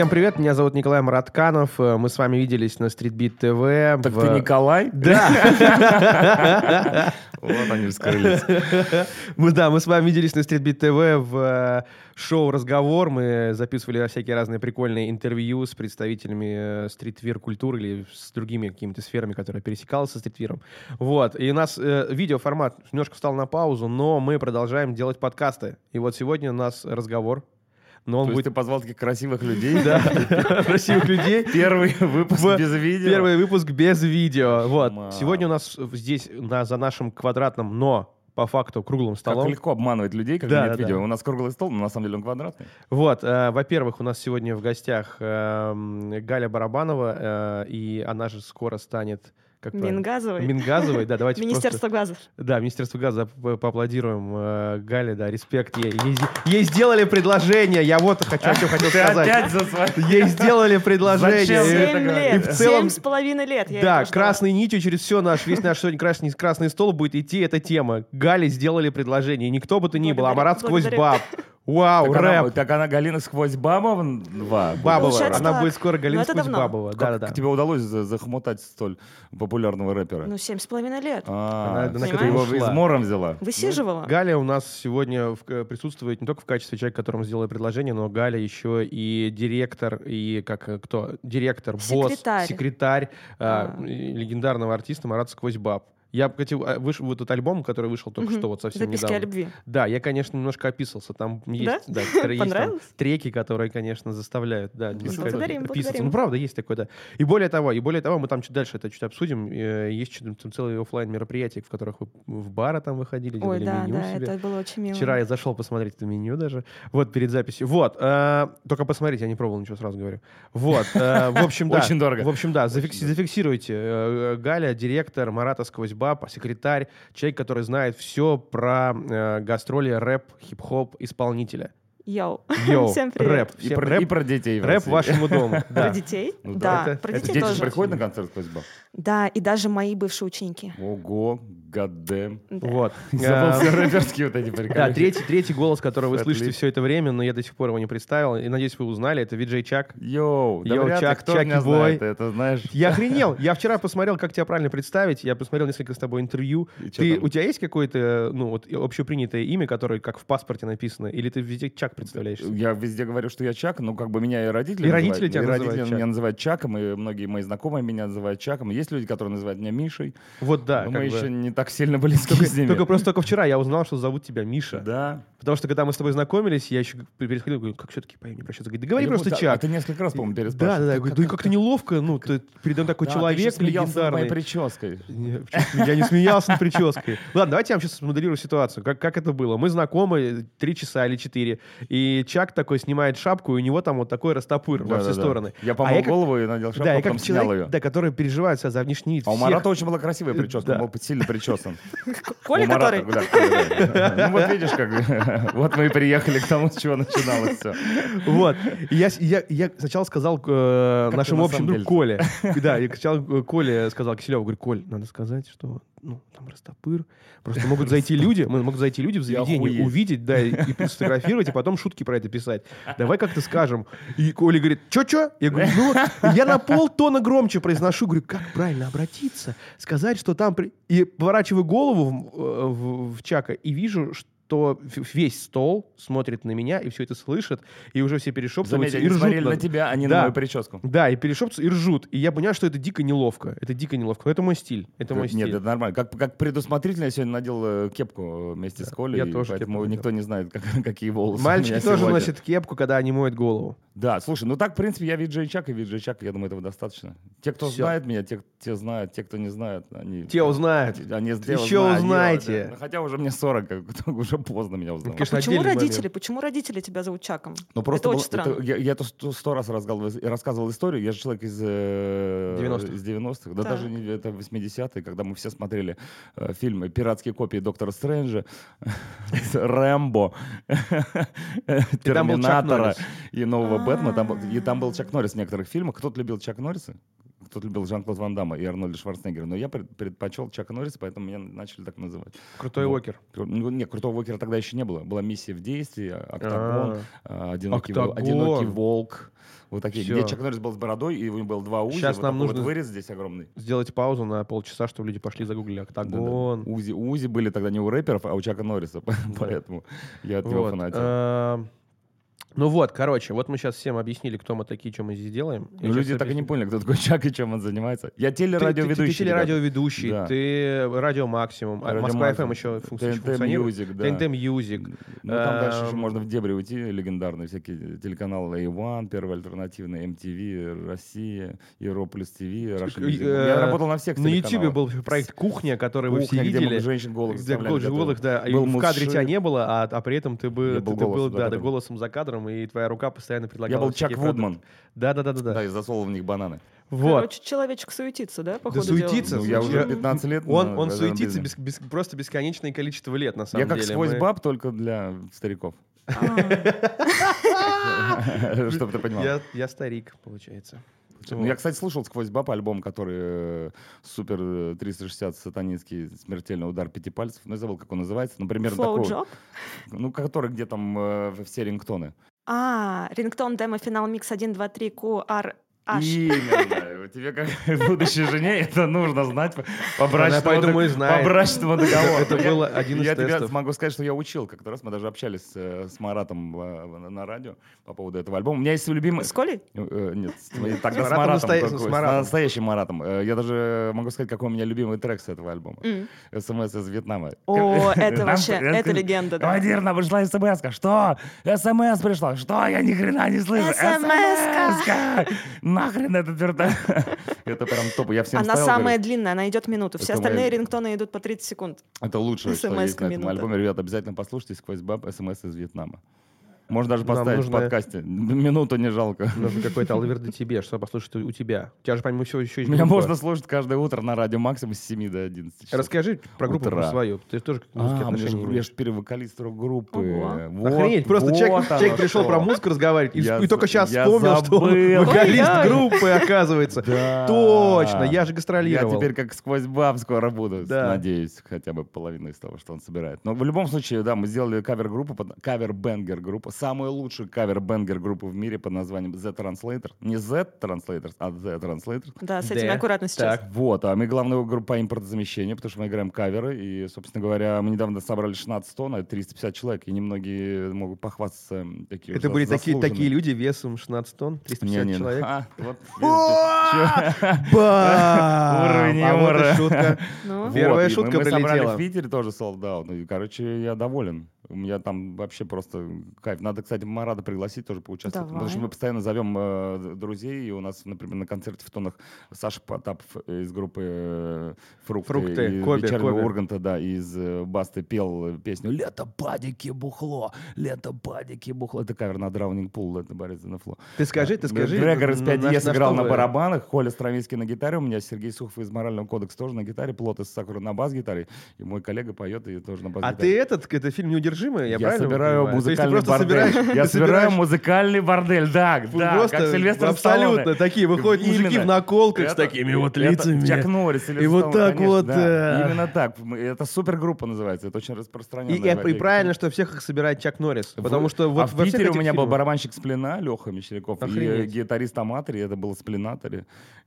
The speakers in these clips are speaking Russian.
Всем привет, меня зовут Николай Маратканов. Э, Мы с вами виделись на Streetbeat TV. Так в- ты Николай? Да. Вот они вскрылись. Мы, да, мы с вами виделись на Streetbeat TV в э, шоу «Разговор». Мы записывали всякие разные прикольные интервью с представителями э, стритвир-культуры или с другими какими-то сферами, которые пересекалась со стритвиром. Вот. И у нас э, видеоформат немножко встал на паузу, но мы продолжаем делать подкасты. И вот сегодня у нас разговор. Но он То будет... ты позвал таких красивых людей? Да, красивых людей. Первый выпуск без видео? Первый выпуск без видео. Вот. Сегодня у нас здесь, за нашим квадратным, но по факту круглым Как столом. легко обманывать людей, когда Да, нет да, видео. да. У нас круглый стол, но на самом деле он квадратный. Вот, э, во-первых, у нас сегодня в гостях эм, Галя Барабанова, э, и она же скоро станет... Как? Мингазовый. Мингазовой, да, давайте Министерство газов. Да, Министерство газа, по- поаплодируем э, Гале, да, респект ей. Ей, ей сделали предложение, я вот хочу, о чём хотел сказать. опять за свои... Ей сделали предложение. Зачем? И лет. в целом- Семь с половиной лет. я Да, красной нитью через все наш, весь наш сегодня красный, красный стол будет идти эта тема. Гали сделали предложение. Никто бы то ни был, а Марат сквозь баб. Вау, Так она, рэп. так она Галина сквозь Бабова? Бабова. Получается Она так. будет скоро Галина Но это сквозь давно. Бабова. Да, да, да. Как тебе удалось за- захомутать столь популярного рэпера? Ну, семь с половиной лет. А, Она- она его измором взяла? Высиживала. Галя у нас сегодня в- э, присутствует не только в качестве человека, которому сделали предложение, но Галя еще и директор, и как э, кто? Директор, босс, Секретарь. секретарь э, А. и легендарного артиста Марат SQWOZ BAB. Я, кстати, э, вышел вот этот альбом, который вышел только Мгм. что, вот совсем Записки о недавно. любви. Да, я, конечно, немножко описался. Там есть, Да? да, которые есть там треки, которые, конечно, заставляют, да, немножко Благодарим, описаться. благодарим. Ну, правда, есть такое, да. И более того, и более того, мы там чуть дальше это чуть обсудим. Э, Есть чуть- там целые оффлайн мероприятия, в которых вы в бары там выходили, Ой, делали да, меню да, себе. это было очень мило. Вчера я зашел посмотреть это меню даже. Вот, перед записью. Вот. э, только посмотрите, я не пробовал ничего, сразу говорю. Вот. э, в общем, да. Очень дорого. В общем, да, зафиксируйте. Э, Галя, директор Марата SQWOZ BAB, секретарь, человек, который знает все про э, гастроли рэп, хип-хоп исполнителя. Йоу. Йоу, Всем привет. рэп. И Всем про, рэп, и про детей в рэп вашему дому. Про Да. детей? Ну Да, да, это- про это детей Дети же тоже. приходят на концерт SQWOZ BAB? Да, и даже мои бывшие ученики. Ого, Да. Вот. Забыл Э, все рэперские вот эти Да, приколы. третий, третий голос, который вы слышите все это время, но я до сих пор его не представил. И надеюсь, вы узнали. Это Виджей Чак. Йоу, да Йоу, Чак, кто Chucky меня Boy. знает, это знаешь. Я охренел. Я вчера посмотрел, как тебя правильно представить. Я посмотрел несколько с тобой интервью. И Ты, у тебя есть какое-то, ну, вот общепринятое имя, которое как в паспорте написано? Или ты везде Чак представляешься? Я везде говорю, что я Чак, но как бы меня и родители И родители тебя и называют родители Чак. меня называют Чаком, и многие мои знакомые меня называют Чаком. Есть люди, которые называют меня Мишей, Вот да. но как мы бы. еще не так сильно близки Только, с ними. только просто только вчера я узнал, что зовут тебя Миша. Да. Потому что когда мы с тобой знакомились, я еще переходил, говорю, как все-таки по имени обращаться? Говорит, да говори Я просто а- Чак. а ты несколько раз, по-моему, Да, переспрашивал. да, да. Я Как- говорю, да как-то неловко, ну, ты передо мной такой Да, ты человек моей легендарный. прической. Не, почему- Я не смеялся над прической. Ладно, давайте я вам сейчас смоделирую ситуацию. Как, как это было? Мы знакомы три часа или четыре, и Чак такой снимает шапку, и у него там вот такой растопыр во все Да-да-да. стороны. Я А помыл я как- голову и надел шапку, Да, а я потом снял человек, ее. да, который переживает себя за внешний вид А у. Марата очень была красивая прическа, Да. он был сильно причесан. Коля, который... Ну вот видишь, как вот мы и приехали к тому, с чего начиналось все. Вот. Я, с- я, я сначала сказал э, нашему на общему другу Коле. Да, я сначала э, Коле сказал Киселеву, говорю, Коль, надо сказать, что ну, там растопыр. Просто могут зайти люди, могут зайти люди в заведение, увидеть, да, и, сфотографировать, и потом шутки про это писать. Давай как-то скажем. И Коля говорит, чё-чё? Я говорю, ну, вот». я на полтона громче произношу, говорю, как правильно обратиться, сказать, что там... при-». И поворачиваю голову в, э, в- в Чака и вижу, что в- весь стол смотрит на меня и все это слышит, и уже все перешептываются Заметь, и ржут. на тебя, а не Да. на мою прическу. Да, и перешептываются, и ржут. И я понял, что это дико неловко. Это дико неловко. Но это мой стиль. Это мой Нет, стиль. это нормально. Как, как предусмотрительно я сегодня надел э, кепку вместе с Колей, я тоже поэтому никто не знает, как- какие волосы Мальчики тоже сегодня. носят кепку, когда они моют голову. Да, слушай, ну так, в принципе, я Виджей Чак и Виджей Чак, я думаю, этого достаточно. Те, кто Всё. знает меня, те, те знают, те, кто не знает, они... Те узнают. Они Еще узнают, узнаете. да. Хотя уже мне 40, как- уже поздно меня узнавать. конечно, Почему родители? момент. Почему родители тебя зовут Чаком? Ну, просто это был- очень странно. это- я, я это сто, сто раз рассказывал, рассказывал историю. Я же человек из, э, 90-х. из 90-х. Да Так. даже не это 80-е, когда мы все смотрели э, фильмы «Пиратские копии Доктора Стрэнджа», «Рэмбо», «Терминатора» и «Нового А. Бэтмена». Там был- И там был Чак Норрис в некоторых фильмах. Кто-то любил Чак Норриса? кто-то любил Жан-Клод Ван Дамма и Арнольда Шварценеггера, но я пред- предпочел Чака Норриса, поэтому меня начали так называть. Крутой Вот. Уокер. Ну, нет, крутого Уокера тогда еще не было. Была миссия в действии, Октагон, А, а, одинокий, Октагон. одинокий волк. Вот такие. Всё. Где Чак Норрис был с бородой, и у него было два узи. Щас вот нам такой вот нужно- вырез здесь огромный. Сделать паузу на полчаса, чтобы люди пошли загуглили. Октагон. Узи, узи были тогда не у рэперов, а у Чака Норриса, поэтому я от него Вот, фанател. А, Ну вот, короче, вот мы сейчас всем объяснили, кто мы такие, что мы здесь делаем. Ну, Я щас люди так и не поняли, кто такой Чак и чем он занимается. Я Ты- ты- телерадиоведущий. Ты, ты ребята. телерадиоведущий, Да. ты радио Максимум, а Радио Москва. ФМ еще функци- ТНТ функционирует. Music, да. ТНТ Music. Ну, там дальше еще Эм, можно в дебри уйти, легендарные всякие телеканалы A1, Первый альтернативный, MTV, Россия, Европолис ТВ, э, Я работал на всех На Ютубе был проект «Кухня», который вы все Кухня, где видели. женщин голых. И Был в кадре тебя не было, а, а при этом ты, ты, был ты голосом за кадром. Кадром, и твоя рука постоянно предлагала Я был Чак. Вудман. Да, да, да, да, Да, да. и засовывал в них бананы. Вот. Короче, человечек суетится, да, по Да ходу дела? суетится. Ну, я уже 15 лет. Он, на- он суетится бес- бес- просто бесконечное количество лет, на самом Я как деле. сквозь Мы- баб, только для стариков. А, Чтобы ты понимал. Я, старик, получается. Ну, Я, кстати, слушал сквозь баб альбом, который э, супер э, 360 сатанинский смертельный удар пяти пальцев. Ну, я забыл, как он называется. Ну, примерно Flow такой. Job? Ну, который где там э, все рингтоны. А, рингтон демо финал микс 1, 2, 3, QR, H. Именно. Тебе как будущей жене это нужно знать по- брачному, я дог- по брачному договору. Это Я- было один из Я тебе тестов. могу сказать, что я учил как-то раз. Мы даже общались э, с Маратом э, на- радио по поводу этого альбома. У меня есть любимый... С Колей? Э, Нет, с- тогда с Маратом с с Маратом. настоящим Маратом. Я даже могу сказать, какой у меня любимый трек с этого альбома. СМС из Вьетнама. О, это вообще, это легенда, да. Командир, нам пришла смс Что? СМС пришла. Что? Я ни хрена не слышу. SMS-ка. Нахрен этот вертолет. Это прям топ. Я всем Она ставил, самая говорю, длинная, она идет минуту. Все остальные моя- рингтоны идут по 30 секунд. Это лучшее, что есть на этом альбоме. Ребят, обязательно послушайте сквозь баб СМС из Вьетнама. Можно даже поставить нужно- в подкасте. Минуту не жалко. Нужен какой-то алверды тебе, что послушать у тебя. У тебя же, помимо всего, еще есть Меня группа. можно слушать каждое утро на радио Максимум с 7 до 11 часов. Расскажи про группу Утра. свою. Ты тоже к музыке А, мне же- отношения я же теперь вокалист рок-группы. Вот, Охренеть, просто вот человек, человек пришел про музыку разговаривать, и, Я и только сейчас я вспомнил, что он забыл. вокалист Ой-ой. группы, оказывается. Да. Точно, я же Я гастролировал. теперь как сквозь баб скоро буду, Да. надеюсь, хотя бы половину из того, что он собирает. Но в любом случае, да, мы сделали кавер-группу, под- кавер-бенгер-группу, самую лучшую кавер-бенгер-группу в мире под названием The Translator. Не Z Translators, а The Translator. Да, с этим аккуратно сейчас. Так. Вот, а мы главная группа импортозамещения, потому что мы играем каверы, и, собственно говоря, мы недавно собрали 16 тонн, это 350 человек, и немногие могут похвастаться такие Это были такие, такие люди весом 16 тонн, 350 Не-не, человек. а, вот! Уровень А юмора. Ну, Первая шутка мы, мы собрали в Питере тоже солдат. Ну, и, короче, я доволен. У меня там вообще просто кайф. Надо, кстати, Марада пригласить тоже поучаствовать. Потому что Давай. мы постоянно зовем э, друзей. И у нас, например, на концерте в тонах Саша Потапов из группы э, «Фрукты», «Фрукты», из Коби, «Вечернего Коби. Урганта», да, из э, Басты пел песню «Лето, падики, бухло! Лето, падики, бухло!» Это кавер на Драуning Пул, это Борис Занафло. Ты скажи, ты скажи. Грегор из на- 5 на- на сыграл на вы- барабанах, Коля Стравинский на гитаре, у меня Сергей Сухов из Морального кодекса тоже на гитаре, Плот из Сакуры на бас-гитаре, и мой коллега поет и тоже на А бас-гитаре. ты этот, это фильм «Неудержимый», я, Я, правильно собираю понимаю? Музыкальный бордель. собираешь- Я собираю музыкальный бордель, да, да, как Сильвестр абсолютно такие выходят мужики в наколках с такими вот лицами. Чак Норрис, И вот так вот, Именно так. Это супергруппа называется, это очень распространенная. и- в правильно, что всех их собирает Чак Норрис. В- Потому что вот а в во всех Питере у меня был барабанщик Сплина, Леха Мещеряков, и гитарист Аматори, это был Сплинаторе.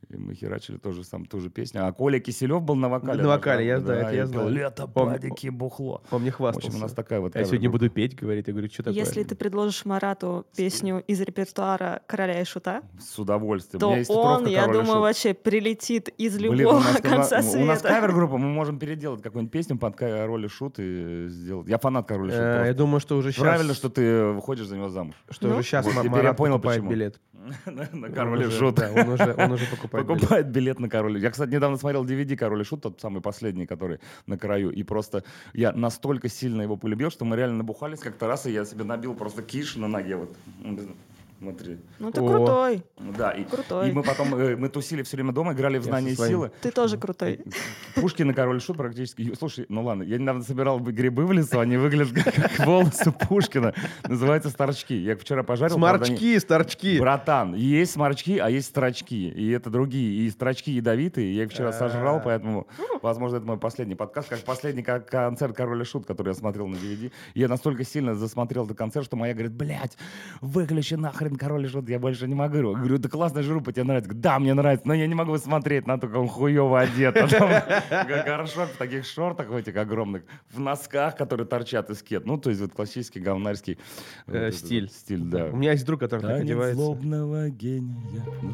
И мы херачили тоже сам ту же песню. А Коля Киселев был на вокале. На вокале, я знаю, это я знаю. Лето, падики, бухло. Он мне В хвастался. общем, у нас такая вот я сегодня буду петь, говорит. Я говорю, что такое? если ты предложишь Марату песню из репертуара «Короля и шута», С удовольствием. То он, я «Король и думаю, Шут». вообще прилетит из любого конца у, у нас света. кавер-группа, мы можем переделать какую-нибудь песню под король и шут и сделать. Я фанат король и шут. Э. Я думаю, что уже сейчас... Правильно, что ты выходишь за него замуж. Что Ну. уже сейчас Марат покупает билет. На король и шут. он уже. Покупает билет на король. Я, кстати, недавно смотрел DVD Король и Шут, тот самый последний, который на краю. И просто я настолько сильно его полюбил, что мы реально набухались как-то раз, и я себе набил просто киш на ноге. Вот. Смотри. Ну ты О. крутой, Да, и, крутой. и мы потом, э, мы тусили все время дома, играли в знание силы. Ты тоже крутой. Пушкин и король шут практически. Слушай, ну ладно, я недавно собирал бы грибы в лесу, они выглядят как, волосы Пушкина. Называются старчки. Я их вчера пожарил. Сморчки, старчки. Братан, есть сморчки, а есть строчки. И это другие. И строчки ядовитые. Я их вчера сожрал, А. поэтому, возможно, это мой последний подкаст, как последний как концерт Король и Шут, который я смотрел на DVD. Я настолько сильно засмотрел этот концерт, что моя говорит, блядь, выключи нахрен Король и Шут, я больше не могу. Я говорю, да классная группа, тебе нравится? Говорит, Да, мне нравится, но я не могу смотреть на то, как он хуево одет. А там Горшок в таких шортах в этих огромных, в носках, которые торчат из кет. Ну, то есть вот классический говнарский Э, этот стиль. Стиль, да. У меня есть друг, который так одевается. злобного гения на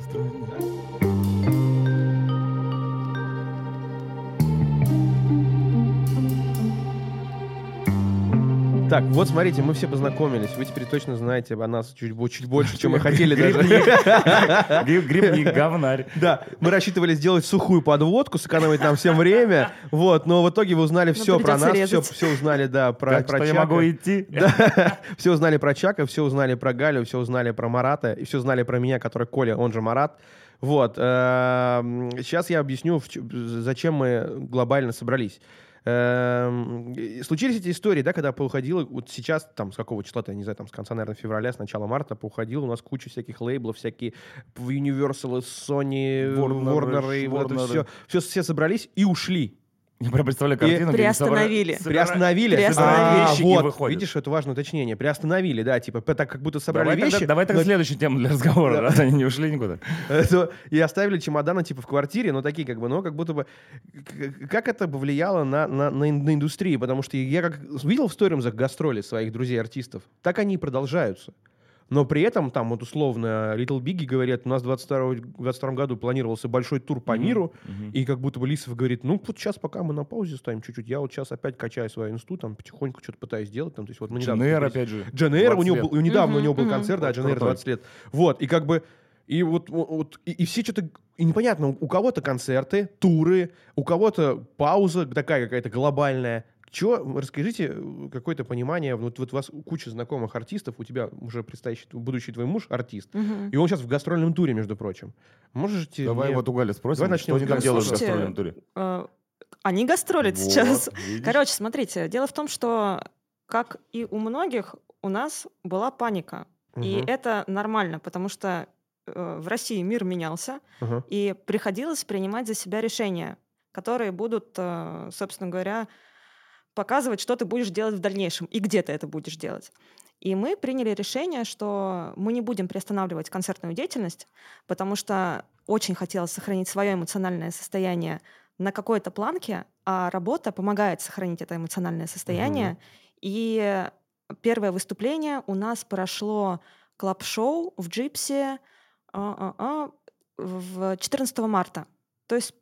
Так, вот смотрите, мы все познакомились. Вы теперь точно знаете о нас чуть, чуть больше, чем мы хотели даже. Гриб- Грибник, говнарь. Да, мы рассчитывали сделать сухую подводку, сэкономить нам всем время. Вот, но в итоге вы узнали все про нас, все, узнали, да, про, про что я Чака. могу идти? Да, все узнали про Чака, все узнали про Галю, все узнали про Марата, и все узнали про меня, который Коля, он же Марат. Вот, эм, сейчас я объясню, зачем мы глобально собрались. Эм, Случились эти истории, да, когда поуходило, вот сейчас, там, с какого числа-то, я не знаю, там, с конца, наверное, февраля, с начала марта, поуходило у нас куча всяких лейблов, всякие Universal, Sony, Warner, Warner, и вот это Warner. все, все, все собрались и ушли. Я прям представляю картину. где они собра- приостановили. Приостановили. Приостановили. А, вещи и вот, выходят. видишь, это важное уточнение. Приостановили, да, типа, так как будто собрали Давай вещи. тогда, давай тогда но- следующую тему для разговора, Да. раз они не ушли никуда. то- и оставили чемоданы, типа, в квартире, но такие, как бы, ну, как будто бы... Как это повлияло на, на, на, на индустрию? Потому что я как видел в сторимзах гастроли своих друзей-артистов, так они и продолжаются. Но при этом, там, вот условно, Little Biggie говорят, у нас в 22 22 году планировался большой тур по миру, мгм. и как будто бы Лисов говорит, ну, вот сейчас пока мы на паузе ставим чуть-чуть, я вот сейчас опять качаю свою инсту, там, потихоньку что-то пытаюсь делать, там, то есть вот мы недавно... Дженейр, опять же. Джен Эйр, у 20 него был, недавно у Мгм, него был мгм. концерт, да, Вот Джен Эйр крутой. 20 лет. Вот, и как бы, и вот, вот- вот, и, и все что-то, и непонятно, у кого-то концерты, туры, у кого-то пауза такая какая-то глобальная. Чего, расскажите э, какое-то понимание, вот, вот у вас куча знакомых артистов, у тебя уже предстоящий, будущий твой муж артист, Мгм. и он сейчас в гастрольном туре, между прочим. Можете Давай мне- вот у Гали спросим, Давай начнем что они там делают в гастрольном туре. Э, Они гастролят Вот, сейчас. видишь? Короче, смотрите, дело в том, что, как и у многих, у нас была паника. И Мгм, это нормально, потому что э, в России мир менялся, ага. и приходилось принимать за себя решения, которые будут, э, собственно говоря, показывать, что ты будешь делать в дальнейшем и где ты это будешь делать. И мы приняли решение, что мы не будем приостанавливать концертную деятельность, потому что очень хотелось сохранить свое эмоциональное состояние на какой-то планке, а работа помогает сохранить это эмоциональное состояние. И первое выступление у нас прошло club show в Gipsy а-а-а, в 14 марта. То есть,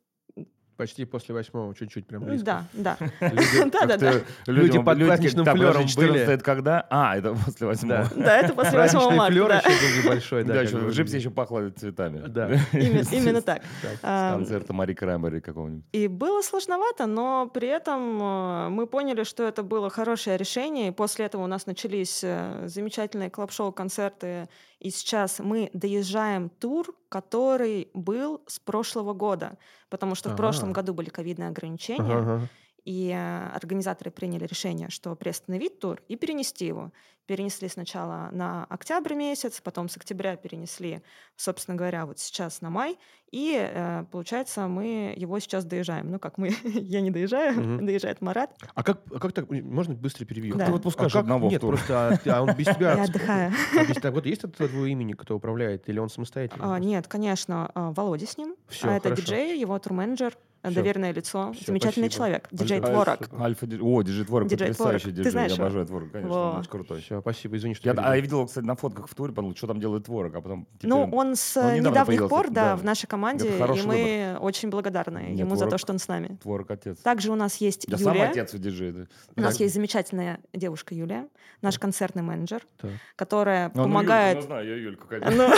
Почти после восьмого, чуть-чуть прям м, близко. да, да. Люди- под праздничным флером 14 были. это когда? А, это после 8 Да. Это после 8 Праздничный марта. флёр да. еще был небольшой, да. В Gipsy еще пахло цветами. Да. Именно, так. Концерта Мари Краймбери какого-нибудь. И было сложновато, но при этом э, мы поняли, что это было хорошее решение. И после этого у нас начались э, замечательные клаб-шоу, концерты. И сейчас мы доезжаем тур, который был с прошлого года. Потому что в прошлом Ага. году были ковидные ограничения. Ага, ага. И э, организаторы приняли решение, что приостановить тур и перенести его. Перенесли сначала на октябрь месяц, потом с октября перенесли, собственно говоря, вот сейчас на май. И э, получается, мы его сейчас доезжаем. Ну как мы, я не доезжаю, Мгм. доезжает Марат. А как, а как так? Можно быстро перебью? Да. Ты вот пускаешь А как- одного Нет, тур. просто а, а он без тебя... Я отдыхаю. А без тебя есть от твоего имени, кто управляет, или он самостоятельно? А, Нет, конечно, а, Володя с ним. Всё, А это хорошо. диджей, его турменеджер, Всё. доверенное лицо, Всё, замечательный спасибо. человек, диджей Творог. Альфа О, диджей Творог, Диджей потрясающий Творог. Ты диджей. знаешь Я его? обожаю Творог, конечно, Во. он очень крутой. Все, спасибо, извини, что Я, перебил. а я видел, кстати, на фотках в туре, подумал, что там делает Творог, а потом... теперь Ну, он- он с он э, недавно недавних пор, да, да. в нашей команде, и мы очень благодарны Нет, ему за то, Творог- что он с нами. Творог отец. Также у нас есть Я сам Юлия. отец у диджея. да. У нас Так. есть замечательная девушка Юлия, наш концертный менеджер, Так. которая Ну, ну, помогает... Юльку, ну, знаю, я Юльку. Ну.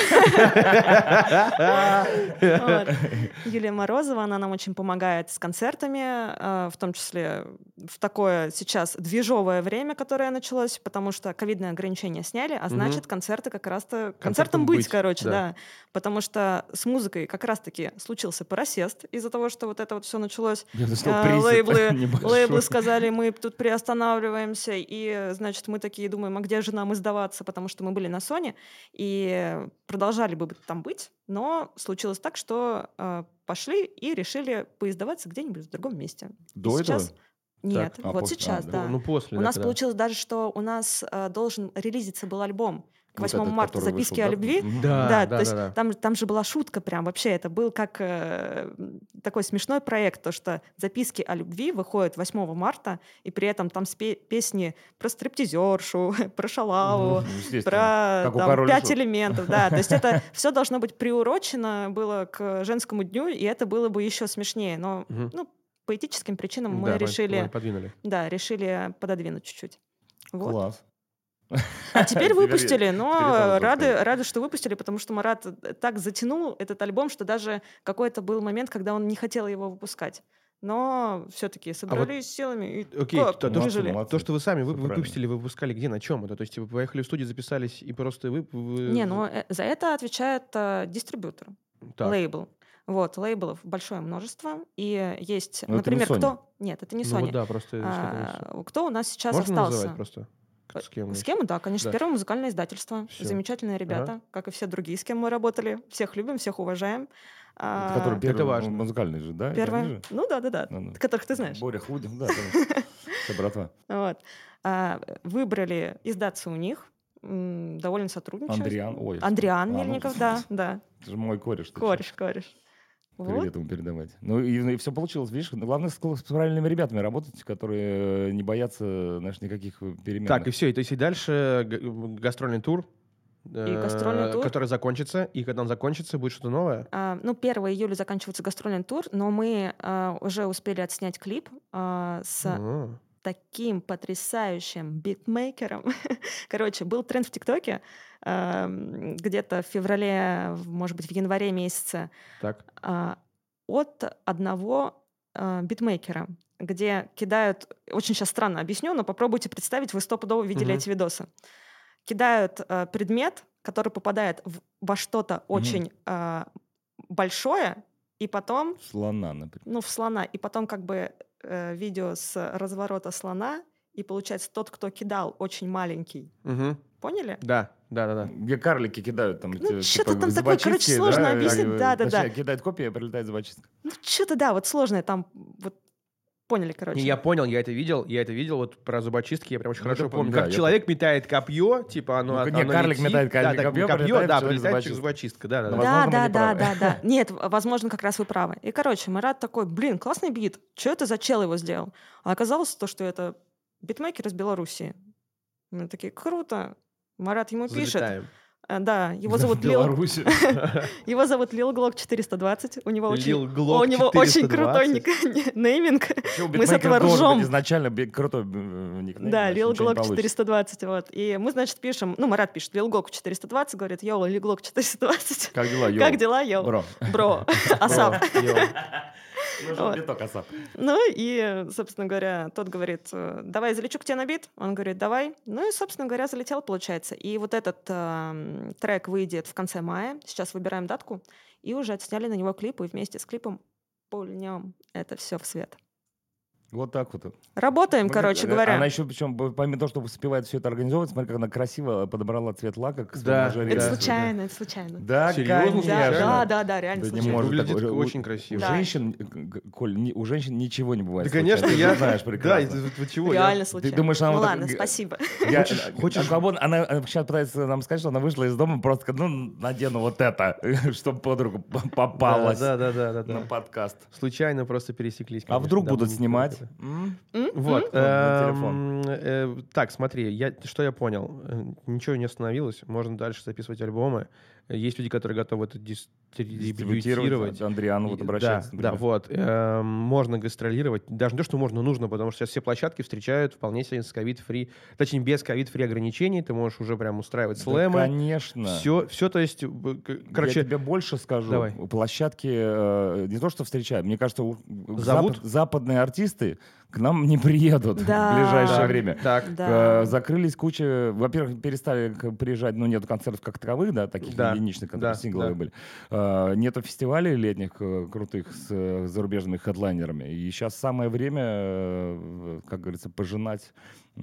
Юлия Морозова, она нам очень помогает с концертами, э, в том числе в такое сейчас движовое время, которое началось, потому что ковидные ограничения сняли, а значит, концерты как раз-то... Концертом Концертом быть, быть, короче, да. да. Потому что с музыкой как раз-таки случился просест из-за того, что вот это вот все началось. А, лейблы, лейблы сказали, мы тут приостанавливаемся, и, значит, мы такие думаем, а где же нам издаваться, потому что мы были на Sony, и продолжали бы там быть, но случилось так, что э, пошли и решили поиздаваться где-нибудь в другом месте. И До этого? сейчас... Нет, а вот после- а, сейчас, да. да. Ну, после, у да, нас когда. получилось даже, что у нас э, должен релизиться был альбом к Вот 8 этот, марта «Записки вышел, о да? любви». Да, Да, да, то есть да, да. Там, там же была шутка прям вообще. Это был как э, такой смешной проект, то что записки о любви выходят 8 марта, и при этом там спе- песни про стриптизершу, про шалаву, Ну, про там, пять Шут. элементов. Да, то есть это все должно быть приурочено было к женскому дню, и это было бы еще смешнее. Но ну, по этическим причинам мы Да, решили, мы подвинули. да, решили пододвинуть чуть-чуть. Вот. Класс. А теперь выпустили, но теперь рады, рады, что выпустили, потому что Марат так затянул этот альбом, что даже какой-то был момент, когда он не хотел его выпускать. Но все-таки собрались силами и Окей, как, то- то, Молодцы, молодцы. То, что вы сами вы, выпустили, вы выпускали где, на чем это? То есть вы поехали в студию, записались и просто вы... вы- Не, ну э, за это отвечает э, дистрибьютор, так. лейбл. Вот, лейблов большое множество. И есть, Но это не например, Sony. кто... Нет, это не Ну Sony. да, просто... не А, кто у нас сейчас Можно остался? называть просто? Э, С кем? С кем? Да, конечно. Да. Первое музыкальное издательство. Всё. Замечательные ребята, как и все другие, с кем мы работали. Всех любим, всех уважаем. Это А, первый это важно. музыкальный же, да? Первое. же? Ну да, да, да. Ну, ну. Которых ты знаешь. Боря Худин, да. Все, братва. Вот. А, выбрали издаться у них. М, Довольно сотрудничают. Андриан, ой. Андриан а, ну, Мельников, да, да. Это же мой кореш. Кореш, кореш. Вот. Привет ему передавать. Ну и, все получилось, видишь. Главное, с, с правильными ребятами работать, которые э, не боятся, знаешь, никаких э, перемен. Так, и все. И то есть и дальше г- гастрольный тур, э, гастрольный тур. который закончится, и когда он закончится, будет что-то новое. А, ну, 1 июля заканчивается гастрольный тур, но мы а, уже успели отснять клип а, с А, таким потрясающим битмейкером. Короче, был тренд в ТикТоке эм, где-то в феврале, может быть, в январе месяце Так. а, от одного а, битмейкера, где кидают, очень сейчас странно объясню, но попробуйте представить, вы стопудово видели Мгм. эти видосы. Кидают а, предмет, который попадает в- во что-то очень а, большое, и потом Слона, например. ну, в слона, и потом как бы э, видео с разворота слона, и получается тот, кто кидал, очень маленький. Мгм. Поняли? Да, да, да, да. Где карлики кидают там Ну, типа, там такое, короче, сложно да, объяснить. э, Да-да-да. точнее, Кидает копия, прилетает зубочистка. Ну, что-то, да, вот сложное там, вот поняли, короче. Не, я понял, я это видел, я это видел вот про зубочистки, я прям очень Ну, хорошо помню. да, как я человек метает копье, типа оно, Ну, от- не, оно карлик летит, метает да, так, копьё, копье, прилетает да, прилетает зубочистка. зубочистка, да, да, да. Да, возможно, да, да, да, да. Нет, возможно, как раз вы правы. И, короче, Марат такой, блин, классный бит. Что это за чел его сделал? А оказалось то, что это битмейкер из Белоруссии. Мы такие, круто. Марат ему пишет. Залетаем. А, Да, его зовут Lil, его зовут Lil Glock 420. У него очень, у него очень 420. крутой нейминг. Мы с этого ржем. изначально крутой никнейм, Да, Lil Glock получится. 420, вот. И мы, значит, пишем, ну, Марат пишет, Lil Glock 420, говорит, йоу, Lil Glock 420. Как дела, йоу? Как дела, йоу? Бро. Бро, ASAP. Ну, Вот. только ASAP. Ну и, собственно говоря, тот говорит, э, давай залечу к тебе на бит. Он говорит, давай. Ну и, собственно говоря, залетел, получается. И вот этот эм, трек выйдет в конце мая. Сейчас выбираем датку. И уже отсняли на него клип, и вместе с клипом пульнем это все в свет. Вот так вот. Работаем, Ну, короче э, говоря. Она еще, причем, помимо того, что успевает все это организовывать, смотри, как она красиво подобрала цвет лака к своему Да, ожерелью. Это да, случайно, это случайно. Да, Серьезно? конечно. Да, да, да, да, реально Да не случайно. может Выглядит такое. У- очень У красиво. Да. женщин, э, Коль, ни- у женщин ничего не бывает. Да, конечно, ты я... же знаешь Да, прекрасно. это вот- вот чего? я- Реально случайно. думаешь, она ну вот так ладно, г- спасибо. Я, Хочешь- э, хочешь- Кабон, она э, сейчас пытается нам сказать, что она вышла из дома просто, ну, надену вот это, чтобы под руку п- попалась Да, да, да, да, да. на подкаст. Случайно просто пересеклись. А вдруг будут не снимать? М? М? Вот. Эм, э, Так, смотри, я, что я понял. Э, Ничего не остановилось. Можно дальше записывать альбомы. Есть люди, которые готовы это дистрибьютировать. Андриан вот обращается, Да, да, вот. Эм, Можно гастролировать. Даже не то, что можно, нужно, потому что сейчас все площадки встречают вполне себе с ковид-фри, точнее, без ковид-фри ограничений. Ты можешь уже прям устраивать Да, слэмы. конечно. Все, все, то есть, короче, Я тебе больше скажу. Давай. Площадки э, не то, что встречают. Мне кажется, у- Зовут? запад- западные артисты к нам не приедут Да. в ближайшее Так, время. Так, Да. Э, Закрылись куча... Во-первых, перестали приезжать, ну, нету концертов как таковых, да, таких Да, единичных, которые да, сингловые да. были. Э, Нету фестивалей летних э, крутых с зарубежными хедлайнерами. И сейчас самое время, как говорится, пожинать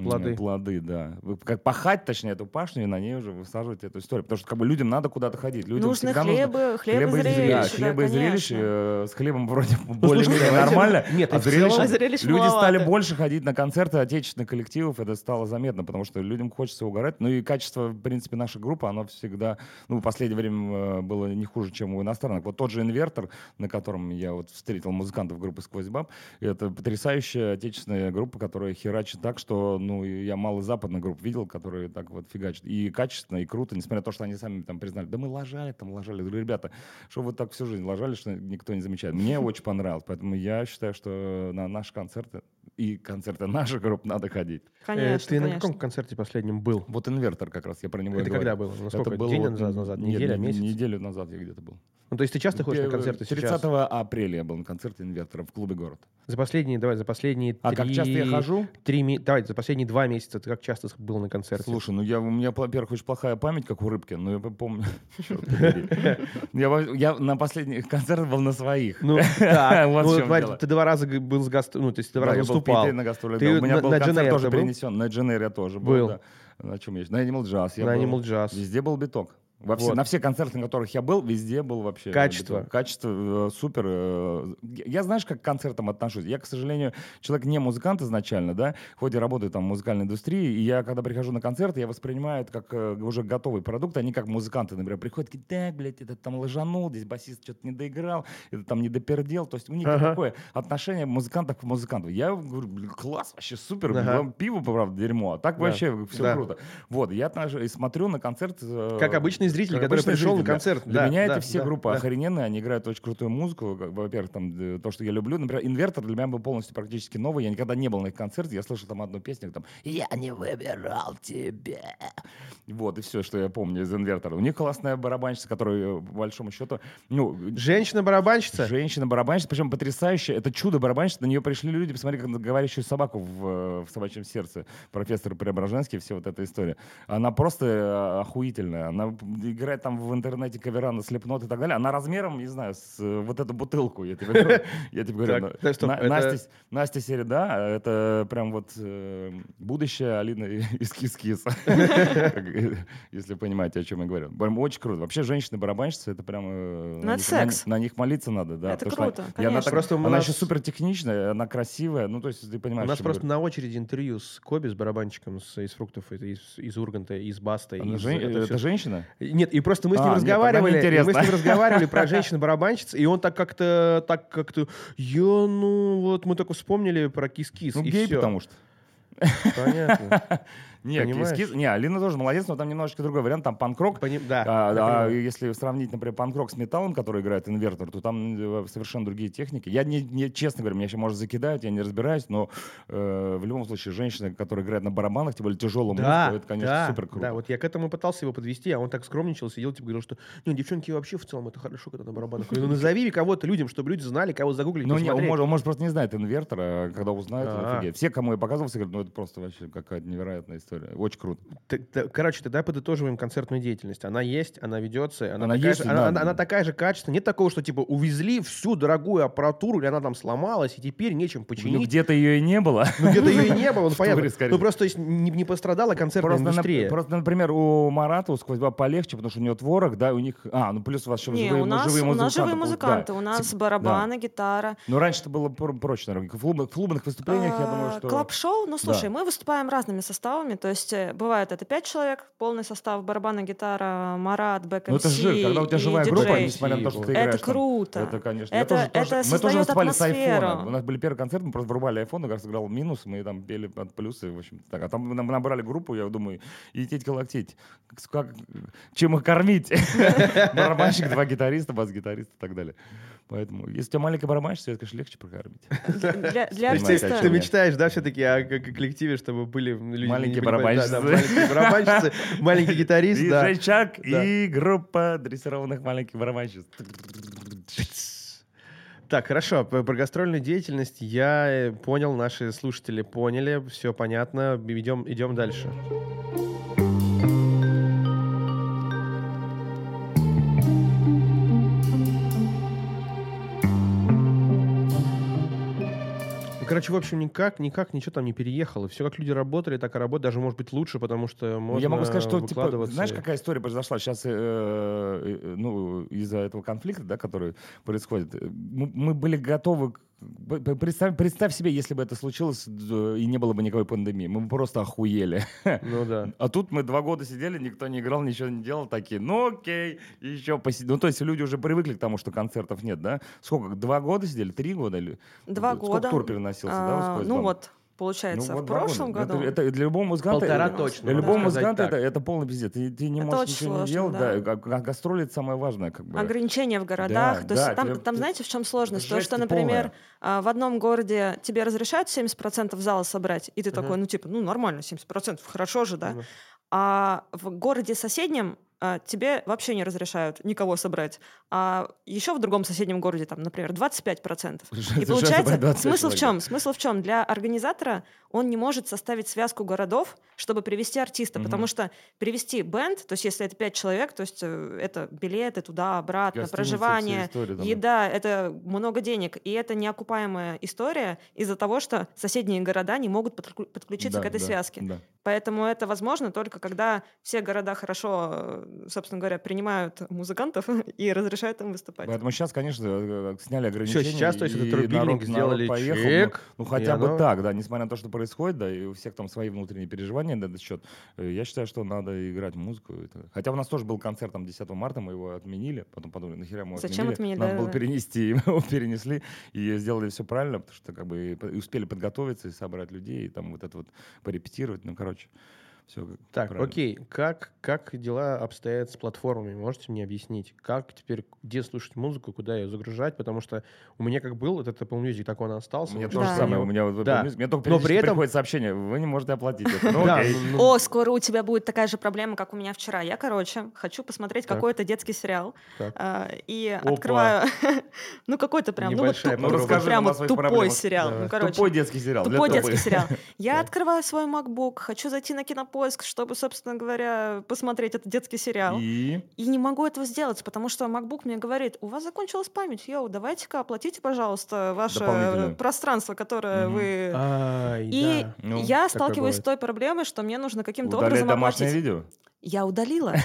Плоды. плоды, да. Вы Как пахать, точнее, эту пашню, и на ней уже высаживать эту историю. Потому что как бы людям надо куда-то ходить. Людям нужно- хлебы, хлеб и Хлеба и зрелищ. зрелищ. да, Хлеба и зрелищ. конечно. э, С хлебом вроде слушайте, более-менее нормально. Нет, а и в целом- зрелищ- А зрелищ Люди маловато. стали больше ходить на концерты отечественных коллективов, это стало заметно, потому что людям хочется угорать. Ну и качество, в принципе, нашей группы, оно всегда, ну, в последнее время э, было не хуже, чем у иностранных. Вот тот же «Инвертор», на котором я вот встретил музыкантов группы «Сквозь баб», это потрясающая отечественная группа, которая херачит так, что, ну, я мало западных групп видел, которые так вот фигачат. И качественно, и круто, несмотря на то, что они сами там признали, да мы лажали там, лажали. Я говорю, ребята, что вы так всю жизнь лажали, что никто не замечает. Мне очень понравилось, поэтому я считаю, что на наши концерты и концерты наших групп надо ходить. э, Конечно, ты на конечно. каком концерте последнем был? Вот инвертор как раз, я про него Это говорю. когда было? Ну, сколько? Это было День вот, назад, назад? нет, Неделя, не- месяц? Неделю назад я где-то был. Ну, то есть ты часто ходишь на концерты 30 сейчас? апреля я был на концерте инвертора в клубе «Город». За последние, давай, за последние А три... как часто я хожу? Три, давай, за последние два месяца ты как часто был на концерте? Слушай, ну я, у меня, во-первых, очень плохая память, как у рыбки, но я помню. Я на последних концертах был на своих. Ну, так, ну, ты два раза был с гаст... ну, то есть ты два раза выступал. Питере на гастролях. Ты да. У меня на- был на концерт тоже ты был? перенесен. На Дженейр я тоже был. Был. да. На чем я? На Animal Jazz. я На был. Animal Jazz. Везде был биток. Во все- Вот. На все концерты, на которых я был, везде был вообще Качество. биток. Качество э, супер. э, я знаешь, как к концертам отношусь? Я, к сожалению, человек не музыкант изначально, да, хоть и работаю там в музыкальной индустрии, и я, когда прихожу на концерты, я воспринимаю это как э, уже готовый продукт, они как музыканты, например, приходят, такие, так, блядь, этот там лажанул, здесь басист что-то не доиграл, это там не допердел, то есть у них Ага. такое отношение музыкантов к музыканту. Я говорю, блин, класс, вообще супер, Ага. вам пиво, правда, дерьмо, а так Да. вообще все Да. круто. Вот, я отношусь и смотрю на концерт... э, Как обычный зритель, как который обычный пришел на зритель, да. концерт. Для Да, меня да, это все да, группы да. охрененные, они играют очень крутую музыку. Во-первых, там э, то, что я люблю. Например, Инвертор для меня был полностью практически новый. Я никогда не был на их концерте. Я слышал там одну песню, там «Я не выбирал тебя». Вот, и все, что я помню из Инвертора. У них классная барабанщица, которая, э, по большому счету, ну, Женщина-барабанщица? Женщина-барабанщица, причем потрясающая. Это чудо-барабанщица. На нее пришли люди, посмотри, как на говорящую собаку в, э, в собачьем сердце. Профессор Преображенский, все вот эта история. Она просто э, охуительная. Она играет там в интернете кавера на слепнот и так далее. Она размером, не знаю, с э, вот эту бутылку. Я тебе говорю. Я тебе говорю. Настя Настя Середа, это прям вот э, будущее Алина из э, Если понимаете, о чем я говорю. Очень круто. Вообще, женщины-барабанщицы, это прям... э, Ну, это секс. На них молиться надо, да. Это круто, она у нас- еще супер техничная, она красивая. Ну, то есть, ты У понимаешь, нас что просто на очереди интервью с Коби, с барабанщиком из фруктов, из, Урганта, из Баста. Это женщина? Нет, и просто мы с А, ним нет, тогда разговаривали, и мы с ним разговаривали про женщин-барабанщиц, и он так как-то, так как-то, я, ну, вот мы только вспомнили про кис-кис, Ну, и гей, всё. потому что. Понятно. Не, Понимаешь? Не, Алина тоже молодец, но там немножечко другой вариант. Там панк-рок. Поним- Да. А, а если сравнить, например, панк-рок с металлом, который играет инвертор, то там э, совершенно другие техники. Я не, не- честно говоря, меня еще может закидают, я не разбираюсь, но э, в любом случае женщина, которая играет на барабанах, тем более тяжелую Да, музыку, это, конечно, да, супер круто. Да, вот я к этому пытался его подвести, а он так скромничал, сидел, типа, говорил, что, ну, девчонки вообще в целом это хорошо, когда на барабанах. Ну, назови кого-то людям, чтобы люди знали, кого загуглить, Ну, не, он, может, он, может, просто не знает инвертора, а когда узнает, А. офигеет. Все, кому я показывал, все говорят, ну, это просто вообще какая-то невероятная история. Очень круто. Т- т- Короче, тогда подытоживаем концертную деятельность. Она есть, она ведется, она, Она такая, есть, же, она, она- она такая же качественная. Нет такого, что типа увезли всю дорогую аппаратуру, или она там сломалась, и теперь нечем Ну, починить. где-то ее и не было. Ну, где-то ее и не было, ну, понятно. Ну, просто есть, не, не пострадала концертная Просто, индустрия. просто, например, у Марата, у SQWOZ полегче, потому что у него творог, да, у них... А, ну плюс у вас еще Не, живые, у нас, живые у нас живые музыканты. музыканты. У нас барабаны, гитара. Ну, раньше это было про- проще, наверное. В клубных, в клубных выступлениях, я думаю, А, что... Club show, ну слушай, мы выступаем разными составами, То есть э, бывает это пять человек, полный состав барабана, гитара, Марат, бэк Ну это же, когда у тебя живая диджей. группа, несмотря на то, что ты Это играешь там. круто. Это, конечно. Я Это- тоже- тоже- это мы тоже выступали с айфона. У нас были первые концерты, мы просто врубали айфон, и, кажется, играл минус, мы там пели под плюсы, в общем. Так, а там мы набрали группу, я думаю, идите колотить. Как, чем их кормить? Барабанщик, два гитариста, бас-гитарист и так далее. Поэтому, если у тебя маленький барабанщик, это, конечно, легче прокормить. Для, для артиста... Ты мечтаешь, да, все-таки о коллективе, чтобы были люди... Маленькие барабанщицы. да, да, маленькие барабанщицы, маленький гитарист, да. Диджей Чак Да. и группа дрессированных маленьких барабанщиц. Так, хорошо, про гастрольную деятельность я э, понял, наши слушатели поняли, все понятно, идем, идем дальше. Ну, короче, в общем, никак, никак ничего там не переехало. Все как люди работали, так и работают, даже может быть лучше, потому что можно Я могу сказать, что типа, знаешь, какая история произошла сейчас, э, э, ну, из-за этого конфликта, да, который происходит. э, Мы, мы были готовы. Представь, представь себе, если бы это случилось и не было бы никакой пандемии, мы бы просто охуели. Ну да. А тут мы два года сидели, никто не играл, ничего не делал, такие, ну окей, еще посидим. Ну то есть люди уже привыкли к тому, что концертов нет, да? Сколько? Два года сидели? Три года? Или... Два Сколько года. тур переносился, да? А, сквозь ну вот, получается, Ну, вот в прошлом году. Это, это для любого музыканта... Полтора это- точно, Для любого музыканта это, это полный пиздец. Ты, ты не Это можешь очень ничего не сложно, делать. да. Да. га- Гастроли это самое важное. Как бы. Ограничения в городах. Да, то есть да, там, тебе- там ты- знаете, в чем сложность? То, что, полная. например, а, в одном городе тебе разрешают 70% зала собрать, и ты Мгм. такой, ну типа, ну нормально, 70%, хорошо же, да? Ну. А в городе соседнем а, тебе вообще не разрешают никого собрать. А еще в другом соседнем городе, там, например, 25%. И получается, собрать 25 смысл в чем? Смысл в чем? Для организатора он не может составить связку городов, чтобы привести артиста, потому что привести бенд, то есть если это 5 человек, то есть э, это билеты туда-обратно, Гостиница, проживание, еда, это много денег, и это неокупаемая история из-за того, что соседние города не могут подклю- подключиться к этой связке. Поэтому это возможно только когда все города хорошо, э, собственно говоря, принимают музыкантов и разрешают им выступать. Поэтому сейчас, конечно, э, сняли ограничения. сейчас, то есть, и этот рубильник народ- народ сделали поехал. чек, Ну, ну, хотя бы оно- так, да, несмотря на то, что происходит, да, и у всех там свои внутренние переживания на этот счет. э, Я считаю, что надо играть музыку. Хотя у нас тоже был концерт там 10 марта, мы его отменили, потом подумали, нахера мы его Зачем отменили? отменили? Надо было Да-да-да. перенести, и мы его перенесли, и сделали все правильно, потому что как бы и успели подготовиться и собрать людей, и там вот это вот порепетировать, ну, короче, все Так, окей, как, как дела обстоят с платформами? Можете мне объяснить? Как теперь, где слушать музыку, куда ее загружать? Потому что у меня как был этот Apple Music, так он и остался. У меня то же Да. самое, у меня вот Да. Music- мне только Но при этом- приходит сообщение, вы не можете оплатить это. Ну, Да, окей. О, скоро у тебя будет такая же проблема, как у меня вчера. Я, короче, хочу посмотреть Так. какой-то детский сериал. Так. а, и Опа. открываю... ну, какой-то прям, ну, вот Небольшая туп- Ну, расскажи прям нам о вот своих тупой проблемах. сериал. Давай. Ну, короче, Тупой детский сериал. для Тупой тупых. детский сериал. Я открываю свой MacBook, хочу зайти на Кинопоиск, чтобы, собственно говоря, посмотреть этот детский сериал. И И не могу этого сделать, потому что MacBook мне говорит, у вас закончилась память, йоу, давайте-ка оплатите, пожалуйста, ваше пространство, которое Мгм. вы... Ай, И да. Ну, я сталкиваюсь с той проблемой, что мне нужно каким-то удалять образом домашнее оплатить. видео? Я удалила.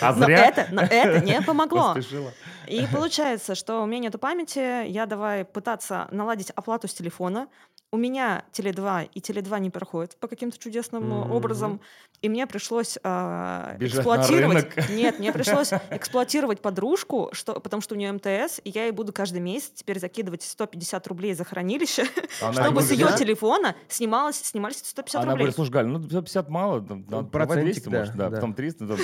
А Но это, но это не помогло. Поспешила. И получается, что у меня нету памяти, я давай пытаться наладить оплату с телефона. У меня Теле2 и Теле2 не проходит по каким-то чудесным э, образом. И мне пришлось а, Бежать на эксплуатировать... рынок. Нет, мне пришлось эксплуатировать подружку, что, потому что у нее МТС, и я ей буду каждый месяц теперь закидывать 150 рублей за хранилище, Она чтобы с ее телефона снималось, снимались 150 Она рублей. говорит, слушай, Галь, ну 150 мало, там, Процентик, 200, да, да, да. потом 300, да,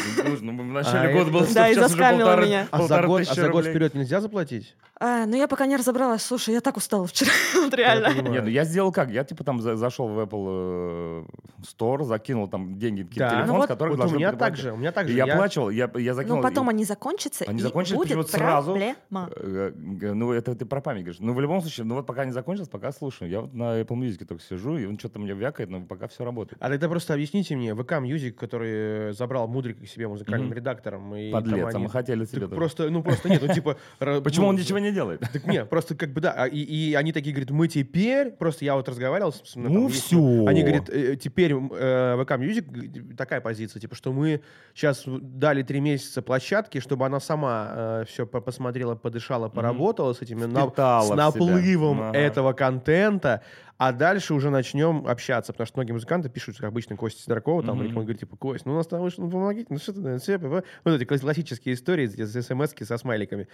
ну, ну, в начале А года было 100, Да, и сейчас уже полторы- меня. А за год, а за год вперед нельзя заплатить? А, ну я пока не разобралась. Слушай, я так устала вчера, вот реально. Я. Нет, ну я сделал как? Я типа там за- зашел в Apple э, Store, закинул там деньги Да. телефон, Ну с вот- которых Вот у должны меня так же, у меня так же. я плачивал, я, я закинул... Но потом они закончатся, Они и закончились будет почему-то сразу. Э, Ну, это ты про память говоришь. Ну, в любом случае, ну вот пока не закончилось, пока слушаю. Я вот на Apple Music только сижу, и он что-то мне вякает, но пока все работает. А тогда просто объясните мне, VK Music, который э, забрал Мудрика к себе музыкальным Мгм. редактором. И Подлец, а они- мы хотели себе просто, ну просто нет, ну типа... Почему ну, он ничего не делает? Так нет, просто как бы да, а, и, они такие говорят, мы теперь, просто я вот разговаривал с... ну, Ну есть- всё. Они говорят, э, теперь э, VK Music такая позиция, типа, что мы сейчас дали три месяца площадки, чтобы она сама все посмотрела, подышала, поработала с этими, с наплывом этого контента, А дальше уже начнем общаться, потому что многие музыканты пишут, как обычно, Костя Сидоркова, там, Мгм. mm говорит, типа, Кость, ну, у нас там вышло, ну, помогите, ну, что ты, все, вот эти классические истории, эти смс со смайликами.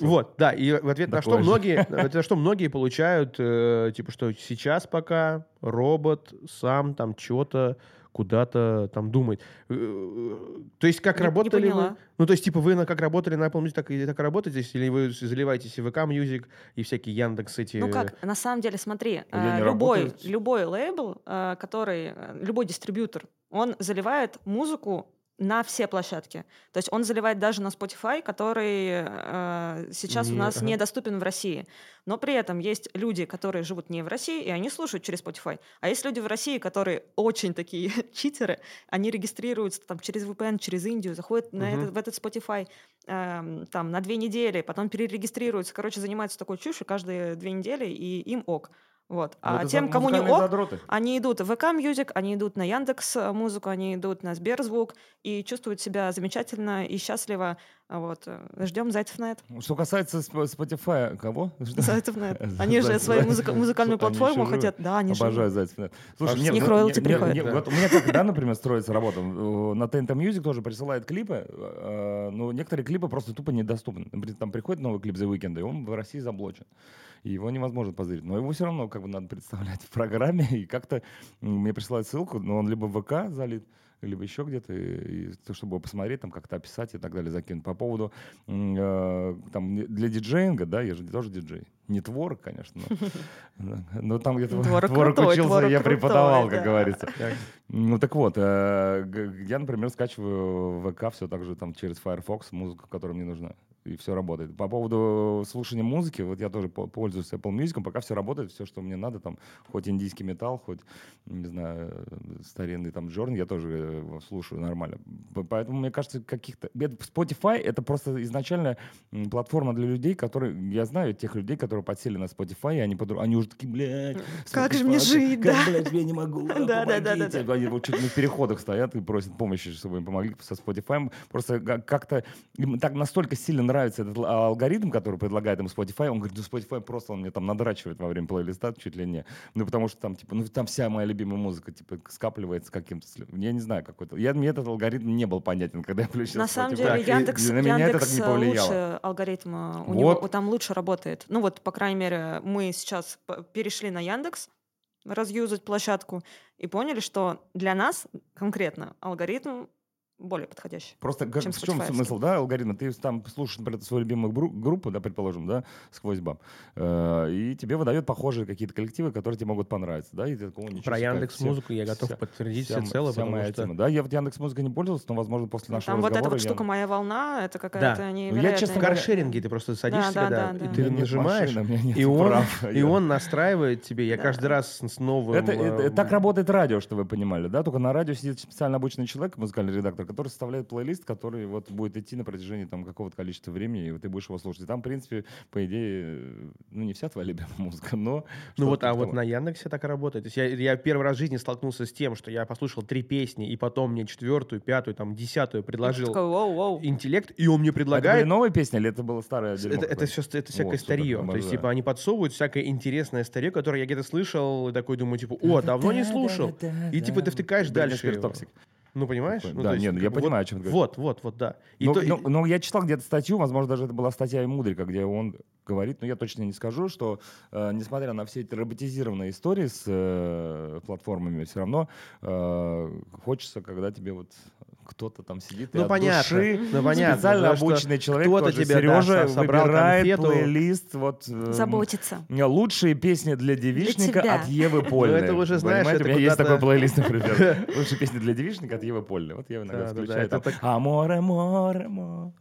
Вот, да, и в ответ на что многие, на что многие получают, э, типа, что сейчас пока робот сам там что-то куда-то там думает. Э, То есть как Не- не работали вы? поняла. Ну, то есть, типа, вы на, как работали на Apple Music, так и так и работаете здесь? Или вы заливаетесь и VK Music, и всякие Яндекс эти... Ну как, на самом деле, смотри, э, не любой, работаю. любой лейбл, э, который, э, любой дистрибьютор, он заливает музыку на все площадки. То есть он заливает даже на Spotify, который э, сейчас у Не- нас ага. недоступен в России. Но при этом есть люди, которые живут не в России, и они слушают через Spotify. А есть люди в России, которые очень такие читеры, они регистрируются там через VPN, через Индию, заходят на Мгм. этот, в этот Spotify эм, там на две недели, потом перерегистрируются, короче, занимаются такой чушью каждые две недели, и им ок. Вот. Ну, А тем, за- кому не ок, задроты. они идут в ВК Music, они идут на Яндекс э, Музыку, они идут на Сберзвук и чувствуют себя замечательно и счастливо. А Вот. э, Ждем зайцев на это. Что касается Sp- Spotify, кого? Зайцев на это. Они же свою музыка- музыкальную платформу хотят. Да, они. Обожаю Зайцев. Слушай, А нет, с них роялти. Вот у меня как, да, например, строится работа. На TNT Music тоже присылает клипы, э, но некоторые клипы просто тупо недоступны. Там приходит новый клип The Weeknd, и он в России заблочен. И его невозможно позырить. Но его все равно как бы надо представлять в программе, и как-то мне присылают ссылку, но он либо в ВК залит, либо еще где-то, и, и то, чтобы его посмотреть, там как-то описать и так далее, закинуть. По поводу э, там для диджеинга, да, я же тоже диджей. Не творог, конечно, но, но там где-то Творог творог крутой, учился, творог я крутой, преподавал, как да. говорится. Ну так вот, э, я, например, скачиваю в ВК все так же там через Firefox музыку, которая мне нужна. И все работает. По поводу слушания музыки, вот я тоже по- пользуюсь Apple Music, пока все работает, все, что мне надо, там, хоть индийский металл, хоть, не знаю, э, старинный там Джорн, я тоже э, слушаю нормально. Поэтому, мне кажется, каких-то... Spotify — это просто изначально платформа для людей, которые... Я знаю тех людей, которые подсели на Spotify, и они, подруг- они уже такие, блядь, Как же мне жить, как, да?» блядь, я не могу, Да, да, да, да, помогите». да. Они вот чуть не в переходах стоят и просят помощи, чтобы им помогли со Spotify. Просто как-то им так настолько сильно нравится этот л- алгоритм, который предлагает им Spotify. Он говорит, ну Spotify просто он мне там надрачивает во время плейлиста чуть ли не. Ну потому что там типа, ну там вся моя любимая музыка типа скапливается каким-то. Я не знаю какой-то. Я, мне этот алгоритм не был понятен, когда я включил На самом Spotify. деле Так, и Яндекс, на меня это так Яндекс не повлияло. лучше алгоритм, э, у Вот. него там лучше работает. Ну вот, по крайней мере, мы сейчас перешли на Яндекс, разюзать площадку, и поняли, что для нас конкретно алгоритм более подходящий. Просто как, чем в чем смысл, да, алгоритма? Ты там слушаешь, например, свою любимую бру- группу, да, предположим, да, сквозь баб, э, и тебе выдают похожие какие-то коллективы, которые тебе могут понравиться, да, и ты такой, «О, ничего Про Яндекс Музыку я готов вся- подтвердить вся м- всецело, вся потому моя что... тема. Да, я вот Яндекс Музыкой не пользовался, но, возможно, после нашего Там вот эта разговора вот я- штука «Моя волна» — это Да. какая-то Ну, невероятная... я, честно каршеринге ты просто садишься, да, да, да, и да. У ты нажимаешь, машины, и он, прав. и Я- он настраивает тебе. Я Да. каждый раз с новым... Это, это- э, так работает радио, что вы понимали, да? Только на радио сидит специально обученный человек, музыкальный редактор, который составляет плейлист, который вот будет идти на протяжении там какого-то количества времени, и вот ты будешь его слушать. И там, в принципе, по идее, э, ну не вся твоя любимая музыка, но... Ну вот, а вот на Яндексе так и работает. То есть я, я первый раз в жизни столкнулся с тем, что я послушал три песни, и потом мне четвертую, пятую, там, десятую предложил Такой, воу-воу. интеллект, и он мне А это были предлагает... новые песни или это было старое дерьмо Это, это, все, это всякое Вот, супер, старье. То есть, типа, они подсовывают всякое интересное старье, которое я где-то слышал, и такой думаю, типа, о, давно не слушал. И, типа, ты втыкаешь дальше. Toxic. Ну, понимаешь? Такой, Ну, да, то есть, нет, ну, я понимаю, вот, о чем ты Вот, вот, вот, да. И Но, то- и- но- но я читал где-то статью, возможно, даже это была статья Мудрика, где он говорит, но я точно не скажу, что э, несмотря на все эти роботизированные истории с э, платформами, все равно э, хочется, когда тебе вот кто-то там сидит и Ну, от понятно, души ну, понятно, специально обученный человек, кто-то тебе, да, Сережа, собрал выбирает конфету. плейлист вот э, Заботиться. Лучшие песни для девичника тебя. от Евы Польны. Ну, это уже, знаешь, Понимаете, это у меня есть такой плейлист, например. Лучшие песни для девичника от Евы Польны. Вот я иногда Да, да, да, включаю это там так- «Аморе, море, море».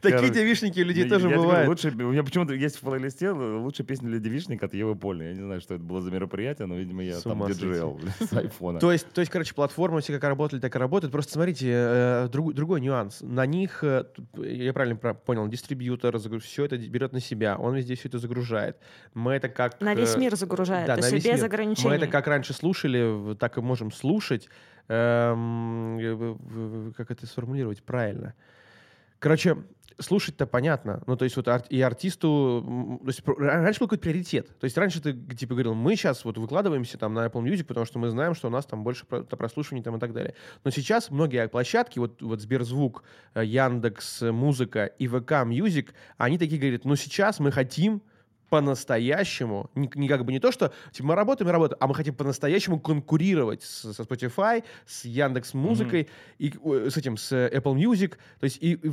Такие девичники у людей тоже бывают. Лучше, у меня почему-то есть в плейлисте лучшая песня для девичника от Евы Польны. Я не знаю, что это было за мероприятие, но, видимо, я там диджейл с айфона. То есть, то есть, короче, платформы все как работали, так и работают. Просто смотрите, э, друг- другой нюанс. На них, э, я правильно понял, дистрибьютор все это берет на себя, он везде все это загружает. Мы это как... На весь э, мир загружает, да, то есть без мир. ограничений. Мы это как раньше слушали, так и можем слушать. Эм, Как это сформулировать правильно? Короче, слушать-то понятно. Ну, то есть вот ар- и артисту... То есть раньше был какой-то приоритет. То есть раньше ты типа говорил, мы сейчас вот выкладываемся там на Apple Music, потому что мы знаем, что у нас там больше про- прослушиваний там и так далее. Но сейчас многие площадки, вот, вот Сберзвук, э, Яндекс, Музыка и ВК Music, они такие говорят, ну сейчас мы хотим по-настоящему, не, не как бы не то, что типа, мы работаем и работаем, а мы хотим по-настоящему конкурировать с- со Spotify, с Яндекс Музыкой, и э, с этим, с Apple Music. То есть и, и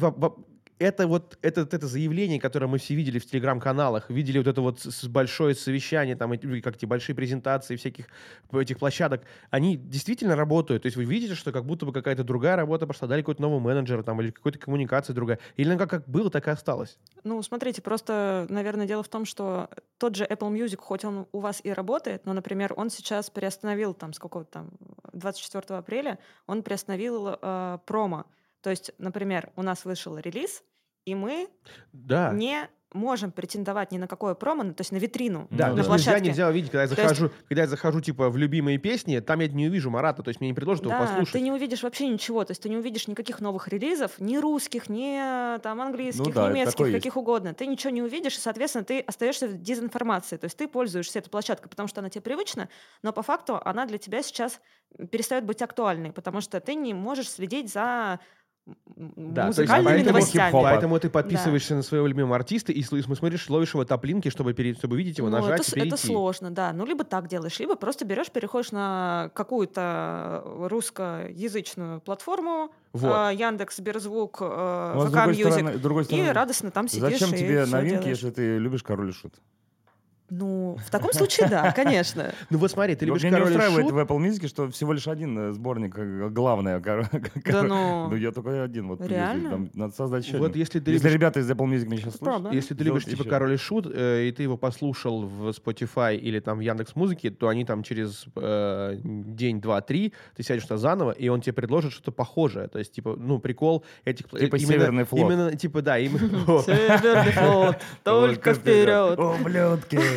это вот это, это заявление, которое мы все видели в телеграм-каналах, видели вот это вот с- большое совещание, там, эти, как эти большие презентации всяких этих площадок, они действительно работают. То есть вы видите, что как будто бы какая-то другая работа пошла, дали какой-то новый менеджер там, или какой-то коммуникация другая. Или она как, как было, так и осталось. Ну, смотрите, просто, наверное, дело в том, что тот же Apple Music, хоть он у вас и работает, но, например, он сейчас приостановил там с какого-то там 24 апреля, он приостановил э, промо. То есть, например, у нас вышел релиз, и мы Да. не можем претендовать ни на какое промо, ну, то есть на витрину Да, то на есть да. нельзя, площадке. нельзя увидеть, когда я То есть- захожу, когда я захожу, типа, в любимые песни, там я не увижу Марата, то есть мне не предложат его Да, послушать. ты не увидишь вообще ничего, то есть ты не увидишь никаких новых релизов, ни русских, ни э, там английских, Ну да, немецких, такое есть. каких угодно. Ты ничего не увидишь, и, соответственно, ты остаешься в дезинформации. То есть ты пользуешься этой площадкой, потому что она тебе привычна, но по факту она для тебя сейчас перестает быть актуальной, потому что ты не можешь следить за Да, то есть музыкальными поэтому- новостями. Поэтому ты подписываешься на своего любимого артиста и смотришь, ловишь его таплинки, чтобы, пере- чтобы видеть его, Ну, нажать это, и перейти. это сложно, да. Ну, либо так делаешь, либо просто берешь, переходишь на какую-то русскоязычную платформу, Вот. э, Яндекс, Сберзвук, э, Ну, а VK Music, и радостно там сидишь Зачем и тебе новинки, делаешь. если ты любишь король и шут? Ну, в таком случае, да, конечно. Ну вот смотри, ты любишь меня не устраивает шут, в Apple Music, что всего лишь один э, сборник, э, главное. кор- Да ну, Ну, я только один. Вот, Реально? Надо создать еще Вот один. если ты Если любишь ребята из Apple Music меня сейчас правда. Если ты любишь типа. Король и Шут, э, и ты его послушал в Spotify или там в Яндекс Музыке, то они там через э, день, два, три, ты сядешь туда заново, и он тебе предложит что-то похожее. То есть, типа, ну, прикол этих... Типа именно- Северный флот. Именно, типа, да, именно... Северный флот, только вперед. Ублюдки!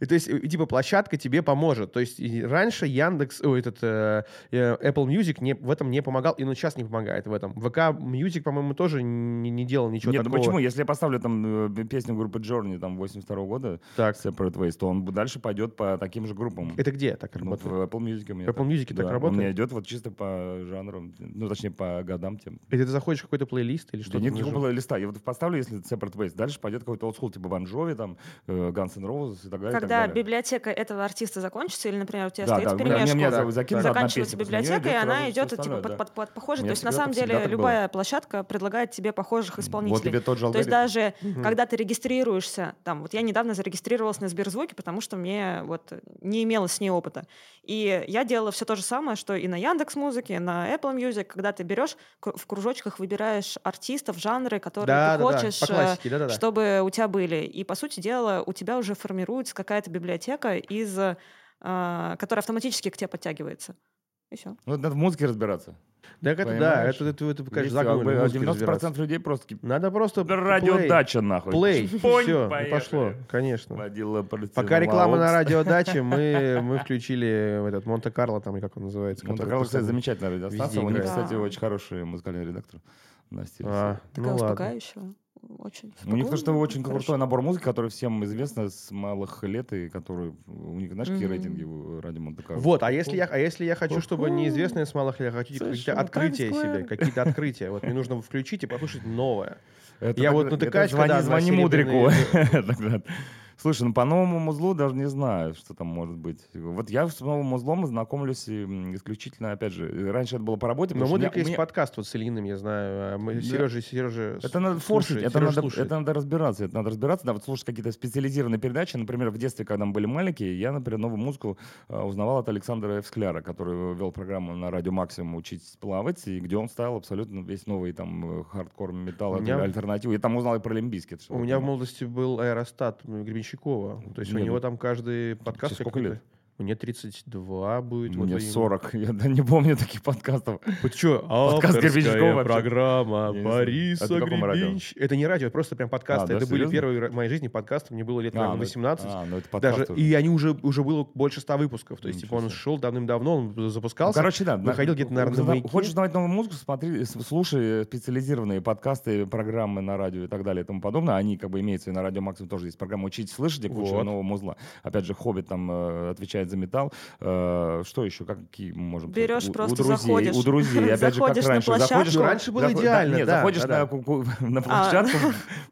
И То есть, типа, площадка тебе поможет. То есть, раньше Яндекс, ой, этот, э, э, Apple Music не, в этом не помогал, и он сейчас не помогает в этом. ВК Music, по-моему, тоже не, не делал ничего Нет, ну такого. почему? Если я поставлю там э, песню группы Journey там 82 года, Так, Separate Ways, то он дальше пойдет по таким же группам. это где так Ну, работает? в Apple Music у меня В Apple Music так Да, работает? У меня идет вот чисто по жанрам, ну, точнее, по годам тем. Или ты заходишь в какой-то плейлист или Да что-то? нет нажал? никакого листа. Я вот поставлю, если Separate Ways, дальше пойдет какой-то олдскул, типа Jovi, там, э, Guns N' Roses и так далее. и Когда далее. библиотека этого артиста закончится, или, например, у тебя Да, стоит да, да. одна заканчивается библиотека, и она идет типа под, да. под, под похожей. У То есть на самом деле любая площадка предлагает тебе похожих Вот исполнителей. тебе тот же То есть даже Мгм. когда ты регистрируешься, там, вот я недавно зарегистрировалась на Сберзвуке, потому что мне вот не имелось с ней опыта. И я делала все то же самое, что и на Яндекс Музыке, на Apple Music, когда ты берешь в кружочках выбираешь артистов, жанры, которые Да, ты да, да, хочешь, по э, классике, да-да-да. чтобы у тебя были. И, по сути дела, у тебя уже формируется какая-то библиотека, из, э, которая автоматически к тебе подтягивается. И все. Ну, надо в музыке разбираться. Так это да, это, это, это, конечно, Здесь, загнали, как бы, в музыке 90% разбираться. людей просто Надо просто «Да плей, радиодача нахуй. Плей, все, поехали. пошло, конечно. Водила Пока реклама на радиодаче, мы, мы включили этот Монте-Карло, там, как он называется. Монте-Карло, кстати, замечательная радиостанция. У них, кстати, очень хороший музыкальный редактор. Настя. А, Такая ну успокаивающая. Очень. У них то, что очень хорошо. крутой набор музыки, который всем известно с малых лет, и который у них, знаешь, какие Мгм. рейтинги у Ради Монте-Карло? Вот, а если я, а если я хочу, чтобы неизвестные с малых лет, хочу Слушай, какие-то ну, открытия себе, какие-то открытия. Вот мне нужно включить и послушать новое. Это Я так- вот натыкаюсь, звони, когда звони мудрику. Слушай, ну по новому музлу даже не знаю, что там может быть. Вот я с новым музлом знакомлюсь исключительно, опять же, раньше это было по работе. Но у меня- есть меня- подкаст вот с Ильиным, я знаю. а Мы, Да. Сережа, Сережа Это надо форсить, это Сережа надо, слушает. это надо разбираться, это надо разбираться, да, вот слушать какие-то специализированные передачи. Например, в детстве, когда мы были маленькие, я, например, новую музыку а, узнавал от Александра Ф. Скляра, который вел программу на радио Максимум «Учитесь плавать», и где он ставил абсолютно весь новый там э, хардкор, металл, меня- альтернативу. Я там узнал и про Limp Bizkit. У меня в молодости был аэростат м, Гребенщикова. То есть у Не, него ну, там каждый подкаст сколько лет? Мне 32 будет. вот Мне именно. 40. Я да, не помню таких подкастов. Вот что, Подкаст Гребенщикова вообще. программа знаю. Бориса Это? Гребенщ- Это не радио, это просто прям подкасты. А, да, это были серьезно? первые в моей жизни подкасты. Мне было лет А, наверное, ну это- 18. А, ну это Даже, подкаст уже. и они уже, уже было больше 100 выпусков. То есть, типа, он шел давным-давно, он Ну, запускался. короче, да. выходил где-то, наверное, на «Маяке». Хочешь узнавать новую музыку, смотри, слушай специализированные подкасты, программы на радио и так далее и тому подобное. Они как бы имеются и на радио Максимум тоже есть программа «Учить слышать», где куча Вот. нового музла. Опять же, Хоббит там э, отвечает за металл. Э, что еще? Какие мы можем... сказать? Берешь У- просто, у друзей, заходишь. У друзей, опять же, как раньше. площадку. Заходишь, Ну, раньше было заход- идеально, Нет, да, заходишь да, на, А. площадку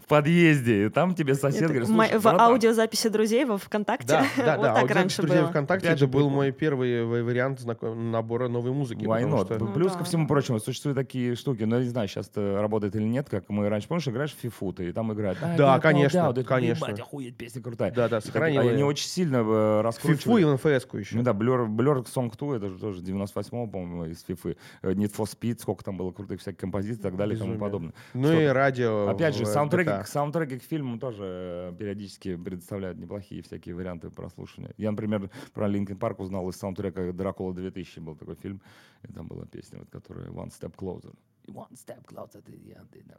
в подъезде, и там тебе сосед Это говорит, в братан, аудиозаписи друзей во ВКонтакте. Да, да, вот да. так вот раньше запись друзей было. ВКонтакте это был мой первый ва- вариант набора новой музыки. Why not? что- Ну Плюс да. ко всему прочему, существуют такие штуки, но я не знаю, сейчас это работает или нет, как мы раньше, помнишь, играешь в фифу, ты и там играет. «I Да, конечно, doubt», это, конечно. «Ебать, охуеть, песня крутая. Да, да, сохранил а её. Они очень сильно э, раскручивают. Фифу и НФС-ку еще. Ну да, Blur, Blur Song 2, это же тоже 98-го, по-моему, из фифы. Э, Need for Speed, сколько там было крутых всяких композиций и так далее и тому Безумие. подобное. Ну Что- и радио. Опять же, саундтреки, GTA. саундтреки к фильмам тоже э, периодически предоставляют неплохие всякие варианты прослушивания. Я, например, про Linkin Park узнал из саундтрека «Дракула 2000» был такой фильм, и там была песня, вот, которая «One Step Closer». One Step Closer.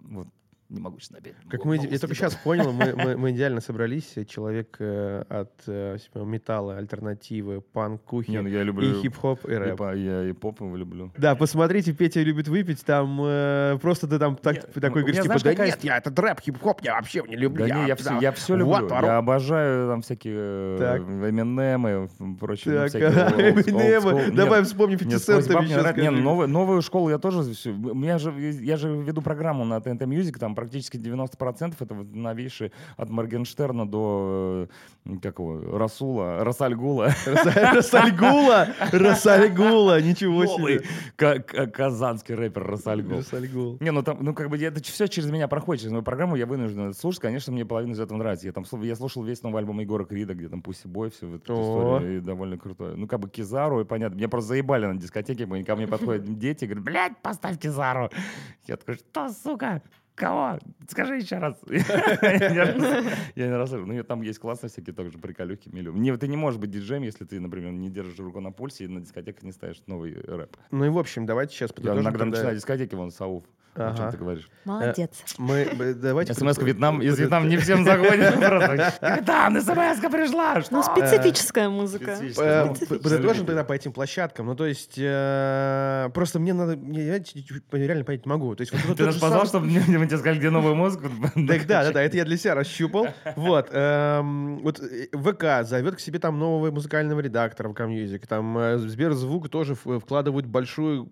Вот, не могу сейчас напеть. Как мы, я только сейчас понял, мы, мы, мы идеально собрались. Человек э, от э, металла, альтернативы, панкухи Не, ну я и люблю... хип-хоп, и и рэп. по- Я и поп его люблю. Да, посмотрите, Петя любит выпить, там э, просто ты там так, Нет, такой говоришь, типа, знаешь, да нет, я этот рэп, хип-хоп, я вообще не люблю. Да не, я все, я все люблю. вот, я обожаю там всякие э, Так. Эминемы, прочие. ну, Так, всякие Эминемы, давай вспомним Нет, 50 Sqwoz центов Bab мне еще нравится. Не, новую, школу я тоже... меня же, я же веду программу на TNT Music, там практически 90% это вот новейшие от Моргенштерна до, э, как его, Расула, Расальгула. Раса- Рассальгула, Рассальгула, ничего себе. ка- ка- казанский рэпер Расальгул. Рассальгул. Не, ну там, ну как бы это все через меня проходит, через мою программу, я вынужден слушать. Конечно, мне половина из этого нравится. Я там я слушал весь новый альбом Егора Крида, где там Pussy Boy, все вот историю, и довольно крутой. Ну, как бы Кизару, и понятно. Меня просто заебали на дискотеке, ко мне подходят дети, говорят, блядь, поставь Кизару. Я такой, что, сука? Кого? Скажи еще раз. Я я не расслышал. Ну, там есть классные всякие тоже приколюхи, милю. Не, ты не можешь быть диджеем, если ты, например, не держишь руку на пульсе и на дискотеках не ставишь новый рэп. Ну и в общем, давайте сейчас Я подытожим. иногда тогда. начинаю дискотеки, вон, Сауф. О чем ты говоришь? Молодец. Мы, мы- давайте... СМС Вьетнам, из Вьетнама не всем заходит. Капитан, смс пришла. Ну, специфическая музыка. Э, п- специфическая. Подытожим тогда по этим площадкам. Ну, то есть, э, просто мне надо... мне- Я реально понять не могу. Ты нас позвал, чтобы мы тебе сказали, где новую музыку? Так, да, да, да, это я для себя расщупал. Вот, эм, вот э, ВК зовет к себе там нового музыкального редактора в Commusic, там э, Сберзвук тоже вкладывают большие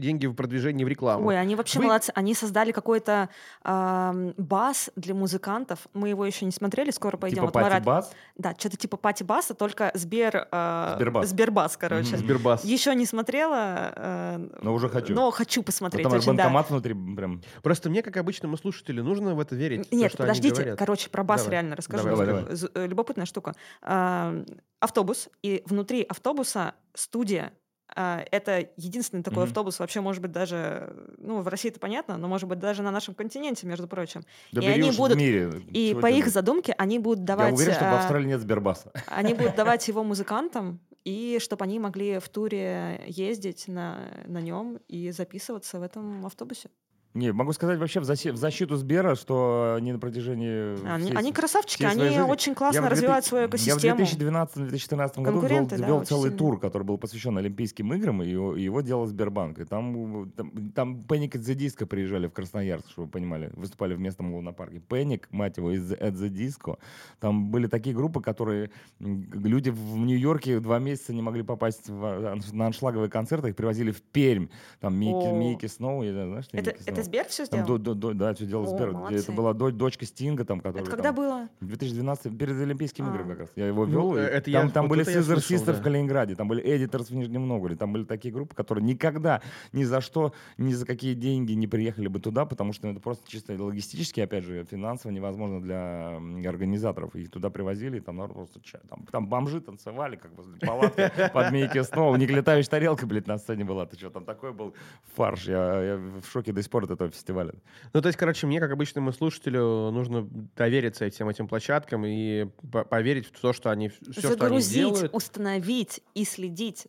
деньги в продвижение в рекламу. Ой, они вообще Вы- молодцы. Они создали какой-то ам, бас для музыкантов. Мы его еще не смотрели, скоро пойдем. Типа Вот Марат- пати-бас? Да, что-то типа пати-баса, только Сбер... а, Сбербас. Сбербас, короче. Мгм. Сбербас. Еще не смотрела, э, Но уже хочу. но хочу посмотреть Там аж очень, да. банкомат внутри прям. Просто мне, как обычному слушателю, нужно в это верить. то, Нет, что они подождите, короче, про бас Давай. реально расскажу. Давай, давай, З- э, Любопытная штука. А, Автобус, и внутри автобуса студия. А, Это единственный такой Мгм. автобус, вообще, может быть, даже, ну, в России это понятно, но, может быть, даже на нашем континенте, между прочим. Да И они уж в будут- мире. И Чего по их задумке они будут Я давать... уверен, что в а, Австралии нет Сбербаса. Они будут давать его музыкантам, и чтобы они могли в туре ездить на, на нем и записываться в этом автобусе. Не, могу сказать вообще в заси- в защиту Сбера, что они на протяжении... Они, всей- они красавчики, всей они жизни- очень Я классно 2000 развивают свою Я в экосистему. 2012-2014 году вел, да, вел целый сильно. тур, который был посвящен Олимпийским играм, и его, его делал Сбербанк. И там, там, там Panic at the Disco приезжали в Красноярск, чтобы вы понимали. Выступали в местном лунопарке. Panic, мать его, из at the Disco. Там были такие группы, которые... Люди в Нью-Йорке два месяца не могли попасть в- анш- на аншлаговые концерты, их привозили в Пермь. Там Микки, Сноу, я знаю, знаешь, что Это, Микки это Сноу? Сбер все Там сделал? до- до- до- да, все делал О, Сбер. молодцы. Это была дочь- дочка Стинга, там, которая... Это когда там- было? в 2012 перед Олимпийскими А. играми как раз. Я его Ну, вел. и э, это там я- там вот были Scissor Sisters да. в Калининграде, там были Editors в Нижнем Новгороде, там были такие группы, которые никогда ни за что, ни за какие деньги не приехали бы туда, потому что это просто чисто логистически, опять же, финансово невозможно для организаторов. Их туда привозили, и там народ просто там, там бомжи танцевали, как возле палатки под Микки снова. У них летающая тарелка, блядь, на сцене была. Ты что, там такой был фарш. Я, я в шоке до сих пор. Это этого фестиваля. Ну, то есть, короче, мне, как обычному слушателю, нужно довериться всем этим площадкам и по- поверить в то, что они все, что они Загрузить, делают. установить и следить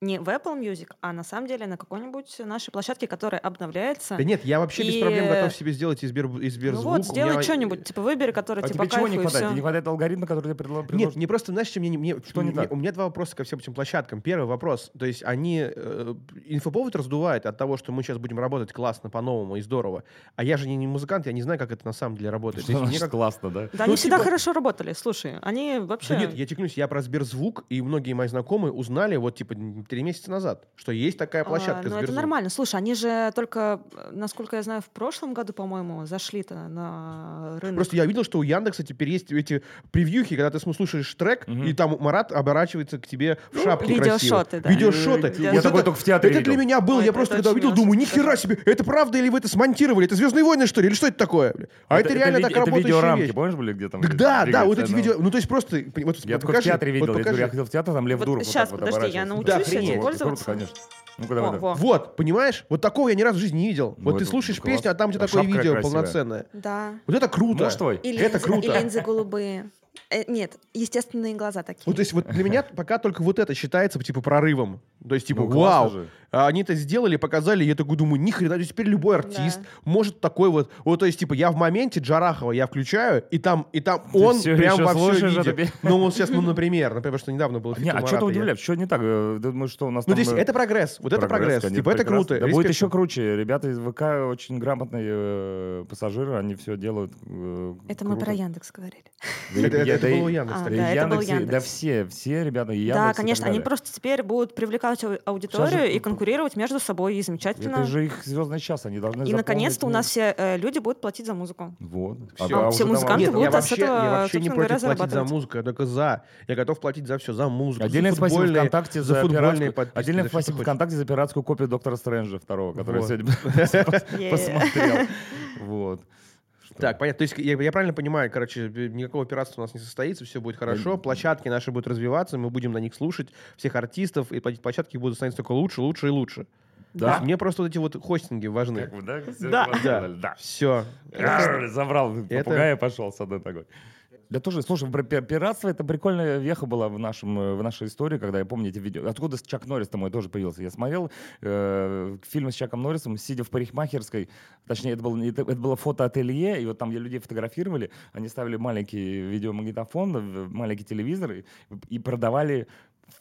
не в Apple Music, а на самом деле на какой-нибудь нашей площадке, которая обновляется. Да нет, я вообще без И- проблем готов себе сделать из, Сбер, из ну вот, сделай меня- что-нибудь, типа выбери, который А типа тебе чего не хватает? все. Не хватает алгоритма, который тебе предлож- Нет, не просто, знаешь, мне, мне- Что не мне- у меня два вопроса ко всем этим площадкам. Первый вопрос, то есть они э, инфоповод раздувают от того, что мы сейчас будем работать классно, по-новому и здорово. А я же не, не музыкант, я не знаю, как это на самом деле работает. Что мне значит как- классно, да? Да, Ну, они всегда типа- хорошо работали. Слушай, они вообще... Да нет, я тебе клянусь, я про Сберзвук, и многие мои знакомые узнали вот типа три месяца назад, что есть такая А, площадка ну, это нормально. Слушай, они же только, насколько я знаю, в прошлом году, по-моему, зашли-то на рынок. Просто я видел, что у Яндекса теперь есть эти превьюхи, когда ты слушаешь трек, Мгм. и там Марат оборачивается к тебе в шапке Ну, видеошоты, красивой. да. Видеошоты. Я Вот такой это- только в театре Это видел. для меня был, Ой, я просто когда увидел, думаю, нихера себе, это правда или вы это смонтировали? Это «Звездные войны», что ли? Или что это такое? А это, реально так это работающая видеорамки, вещь. помнишь, были где там? Да, да, вот эти видео, ну то есть просто, вот Я только в театре видел, я ходил в театр, там Лев Дуров вот подожди, я научусь Вот, круто, пользоваться. конечно. Ну-ка, Во, давай, давай. во. Вот, понимаешь? Вот такого я ни разу в жизни не видел. Ну, Вот ты это слушаешь класс. песню, а там у тебя А такое шапка видео красивая. полноценное. Да. Вот это круто. Муж твой? И Это линзы, круто. И линзы голубые. Э, нет, естественные глаза такие. Вот, то есть вот для меня пока только вот это считается типа прорывом. То есть типа Ну, вау, же. они это сделали, показали, я такой думаю, ни хрена, то есть теперь любой артист Да. может такой вот, вот то есть типа я в моменте Джарахова я включаю, и там и там Ты он всё прям во все пе- Ну вот сейчас, ну например, например, что недавно было. Не, а что ты удивляешь? Что не так? Э, Думаю, что у нас Ну там... есть э, это прогресс, вот это прогресс, конечно, типа это круто. Да будет еще круче. Ребята из ВК очень грамотные э, пассажиры, они все делают э, Это мы про Яндекс говорили. Да Это, было у Яндекса. А, да, это был Яндекс, Да Яндекс. все, все ребята, Яндекс да, конечно, они просто теперь будут привлекать ау- аудиторию и конкурировать между собой, и замечательно. Это же их звездный час, они должны И наконец-то у нас все э, люди будут платить за музыку. Вот. Всё. А все уже там музыканты Нет, будут я от вообще, этого, я вообще не собственно говоря, против платить за музыку, я только за. Я готов платить за все, за музыку, Отдельное за спасибо футбольные, ВКонтакте за за, футбольные подписки, отдельное спасибо. ВКонтакте за пиратскую копию Доктора Стрэнджа второго, который Вот. сегодня посмотрел. Вот. Что? Так, понятно. То есть я, я правильно понимаю, короче, никакого пиратства у нас не состоится, все будет хорошо, площадки наши будут развиваться, мы будем на них слушать всех артистов, и площадки будут становиться только лучше, лучше и лучше. Да? есть мне просто вот эти вот хостинги важны. Как вы, да? Всё Да, да. да. Все. Забрал Это- попугая и пошел с одной ногой. Да тоже, слушай, про пи- пиратство это прикольная веха была в, нашем, в нашей истории, когда я помню эти видео. Откуда Чак Норрис там мой тоже появился? Я смотрел э, фильм с Чаком Норрисом, сидя в парикмахерской, точнее, это было, это, это было фотоателье, и вот там людей фотографировали, они ставили маленький видеомагнитофон, маленький телевизор и, и продавали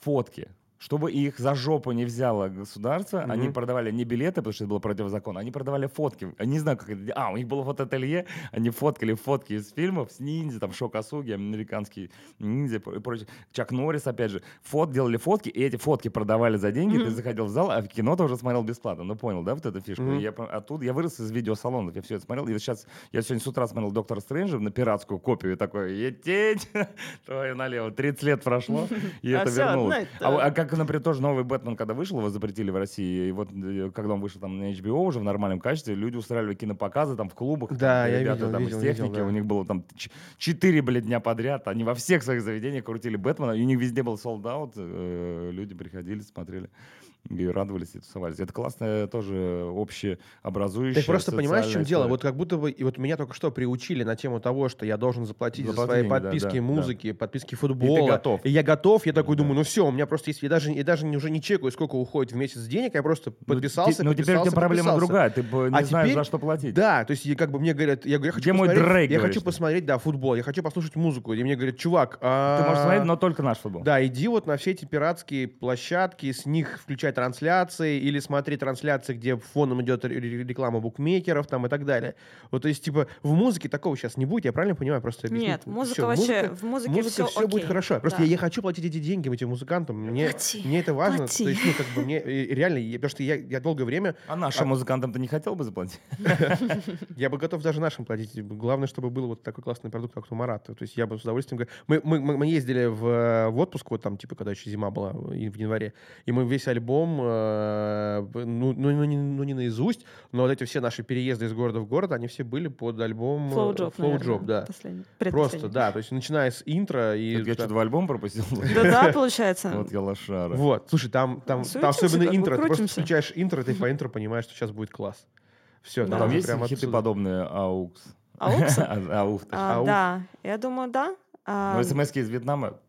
фотки. Чтобы их за жопу не взяло государство, Мгм. они продавали не билеты, потому что это было противозаконно, они продавали фотки. Я не знаю, как это... А, у них было фотоателье, они фоткали фотки из фильмов с ниндзя, там Шок Асуги, американский ниндзя и прочее. Чак Норрис, опять же. Фот, делали фотки, и эти фотки продавали за деньги. Ты Мгм. заходил в зал, а в кино ты уже смотрел бесплатно. Ну, понял, да, вот эту фишку? И Я, оттуда, я вырос из видеосалонов, я все это смотрел. И сейчас, я сегодня с утра смотрел Доктора Стрэнджа на пиратскую копию, и такой, ететь, твою налево. 30 лет прошло, и А это всё вернулось. А, а как, например, тоже новый Бэтмен, когда вышел, его запретили в России, и вот э, когда он вышел там на HBO уже в нормальном качестве, люди устраивали кинопоказы там в клубах. там, Да, я ребята видел, там видел, из техники, видел, да. у них было там ч- четыре, блядь, дня подряд, они во всех своих заведениях крутили Бэтмена, и у них везде был out, э, люди приходили, смотрели и радовались, и тусовались. Это классная тоже общеобразующая Ты просто понимаешь, в чем дело? Вот как будто бы, и вот меня только что приучили на тему того, что я должен заплатить за Заплатить свои деньги, да, подписки да, музыки, подписки футбола. готов. И я готов, я такой Да. думаю, ну все, у меня просто есть, я даже, я даже не- уже не чекаю, сколько уходит в месяц денег, я просто Ну, подписался, Ну, теперь у тебя подписался, проблема подписался. другая, ты не А знаешь, теперь- за что платить. Да, то есть как бы мне говорят, я я хочу Где мой посмотреть, Дрейк, я хочу ты? посмотреть, да, футбол, я хочу послушать музыку, и мне говорят, чувак, Ты можешь а, смотреть, но только наш футбол. Да, иди вот на все эти пиратские площадки, с них включай трансляции или смотри трансляции, где фоном идет реклама букмекеров там и так далее. Вот, то есть, типа, в музыке такого сейчас не будет, я правильно понимаю? Просто объяснить? Нет, музыка Всё, вообще, в музыке музыка все будет хорошо. Просто Да. я, я хочу платить эти деньги этим музыкантам. Мне, Плати, мне это важно. плати. То есть, ну, как бы мне реально, я- потому что я, я долгое время, А нашим музыкантам ты не хотел бы заплатить? я бы готов даже нашим платить. Главное, чтобы был вот такой классный продукт, как у Марата. То есть я бы с удовольствием... Мы, мы, мы, ездили в, э, в отпуск, вот там, типа, когда еще зима была, и в январе, и мы весь альбом, э, б- ну, ну, ну, не, ну, не наизусть, но вот эти все наши переезды из города в город, они все были под альбом... э, Flow Job, Flow наверное, Job, да. последний, Просто, да. То есть начиная с интро и... Так Я что, два альбома пропустил? Да-да, получается. Вот я лошара. Вот, слушай, там, там, там особенно интро. Ты просто включаешь интро, ты по интро понимаешь, что сейчас будет класс. Все, Да. Там есть хиты подобные AUX? Аукс? AUX. А, Аукс. Да, я думаю, да. А, Но смс из Вьетнама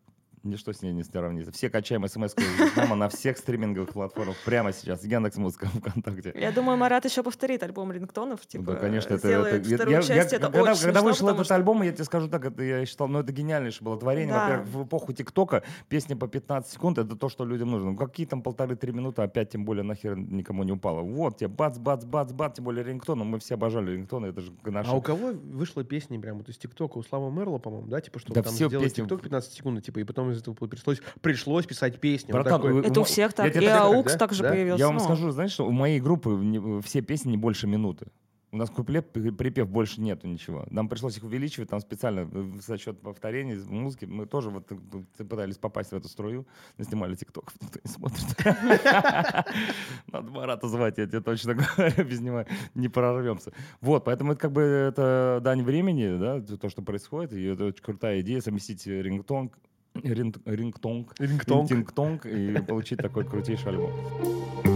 ничто с ней не сравнится. Все качаем смс Вьетнама на всех стриминговых платформах прямо сейчас. Яндекс Музыка, ВКонтакте. Я думаю, Марат еще повторит альбом рингтонов, типа, да, конечно, это, это- я- вторую я- часть. я- это когда, очень когда смешно, вышел этот что- альбом, я тебе скажу так, это я считал, ну это гениальнейшее было творение. Да. Во-первых, в эпоху ТикТока песня по 15 секунд это то, что людям нужно. Ну какие там полторы-три минуты, опять тем более нахер никому не упало. Вот тебе бац, бац, бац, бац, тем более рингтоны. Мы все обожали рингтоны, это же наши. А у кого вышла песня прям вот из ТикТока? У Славы Мерла, по-моему, да? Типа, что Да там все сделать песни- ТикТок 15 секунд, типа, и потом из этого пришлось, пришлось писать песню. Вот Братан, такой. вы- Это у М- всех так. И Аукс да? также Да? появился. Я вам ну. скажу, знаешь, что у моей группы все песни не больше минуты. У нас куплет, при- припев больше нету ничего. Нам пришлось их увеличивать, там специально э, за счет повторений музыки. Мы тоже вот э, пытались попасть в эту струю, снимали тикток, никто не смотрит. Надо Марата звать, я тебе точно говорю, без него не прорвемся. Вот, поэтому это как бы это дань времени, да, то, что происходит, и это очень крутая идея совместить рингтон, ринг- рингтонг, Рингтонг. Тинг-тонг и получить такой крутейший альбом.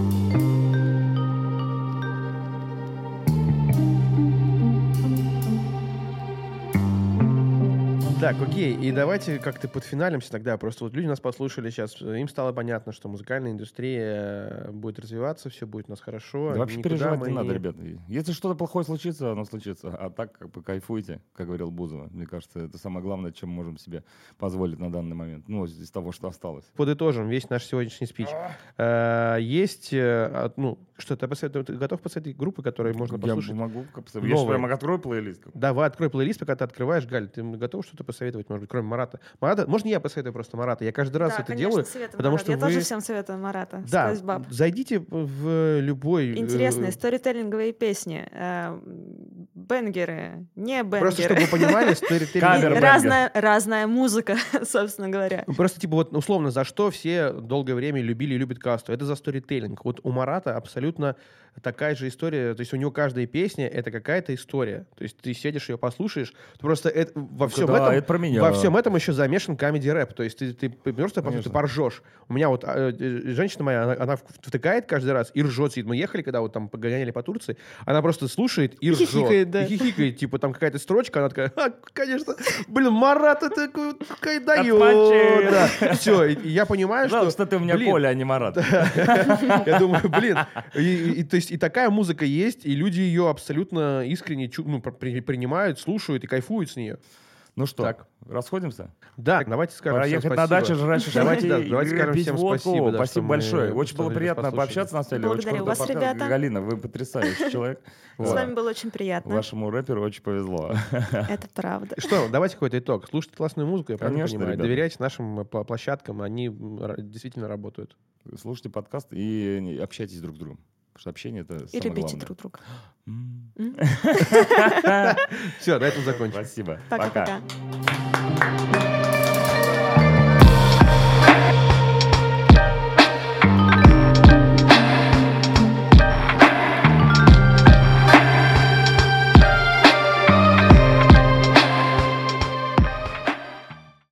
Так, окей, и давайте как-то подфиналимся тогда. Просто вот люди нас послушали сейчас, им стало понятно, что музыкальная индустрия э, будет развиваться, все будет у нас хорошо. Да вообще никуда переживать мы не надо, ребят. Если что-то плохое случится, оно случится. А так как бы кайфуйте, как говорил Бузова. Мне кажется, это самое главное, чем мы можем себе позволить на данный момент. Ну, из того, что осталось. Подытожим весь наш сегодняшний спич. Э, Есть, э, ну, что ты, посоветуй- ты готов посмотреть группы, которые можно Я послушать? могу... Я же Новые. прямо открою плейлист. Давай, открой плейлист, пока ты открываешь. Галь, ты готов что-то посоветовать, может быть, кроме Марата? Марата, можно я посоветую просто Марата? Я каждый раз Да, это конечно, делаю. советую потому Марата. что Я вы- тоже всем советую Марата. Да, зайдите в любой... э, Интересные сторителлинговые песни. Бенгеры, не бенгеры. Просто чтобы вы понимали, сторителлинг- разная, разная музыка, собственно говоря. Ну, Просто, типа, вот, условно, за что все долгое время любили и любят касту? Это за сторителлинг. Вот у Марата абсолютно такая же история. То есть у него каждая песня — это какая-то история. То есть ты сидишь, ее послушаешь. Просто это, во всем да, этом... это про меня. Во всем этом еще замешан комедий рэп. То есть ты, ты просто, Конечно. поржешь. У меня вот э, э, женщина моя, она, она втыкает каждый раз и ржет. Сидит. Мы ехали, когда вот там погоняли по Турции, она просто слушает и ржет. Хихикает, да. И хихикает. Типа там какая-то строчка, она такая, «А, конечно, блин, Марат, это такой. Да. Все, и я понимаю, что... что ты у меня блин, Коля, а не Марат. я думаю, блин, и, то есть и такая музыка есть, и люди ее абсолютно искренне ну, при- принимают, слушают и кайфуют с нее. Ну что, Так. расходимся? Да, давайте скажем Пора всем ехать на спасибо. дачу, жрать Давайте, да, давайте скажем всем водку. спасибо. да, Спасибо большое. Очень было приятно послушали. пообщаться на самом деле. Очень Благодарю крутой вас, подкаст. ребята. Галина, вы потрясающий человек. С вами было очень приятно. Вашему рэперу очень повезло. Это правда. Что, давайте какой-то итог. Слушайте классную музыку, я правильно понимаю. Доверяйте нашим э, площадкам, они действительно работают. Слушайте подкаст и общайтесь друг с другом. Потому что общение это И самое любите главное. друг друга. Все, на этом закончим. Спасибо. Пока-пока. Пока.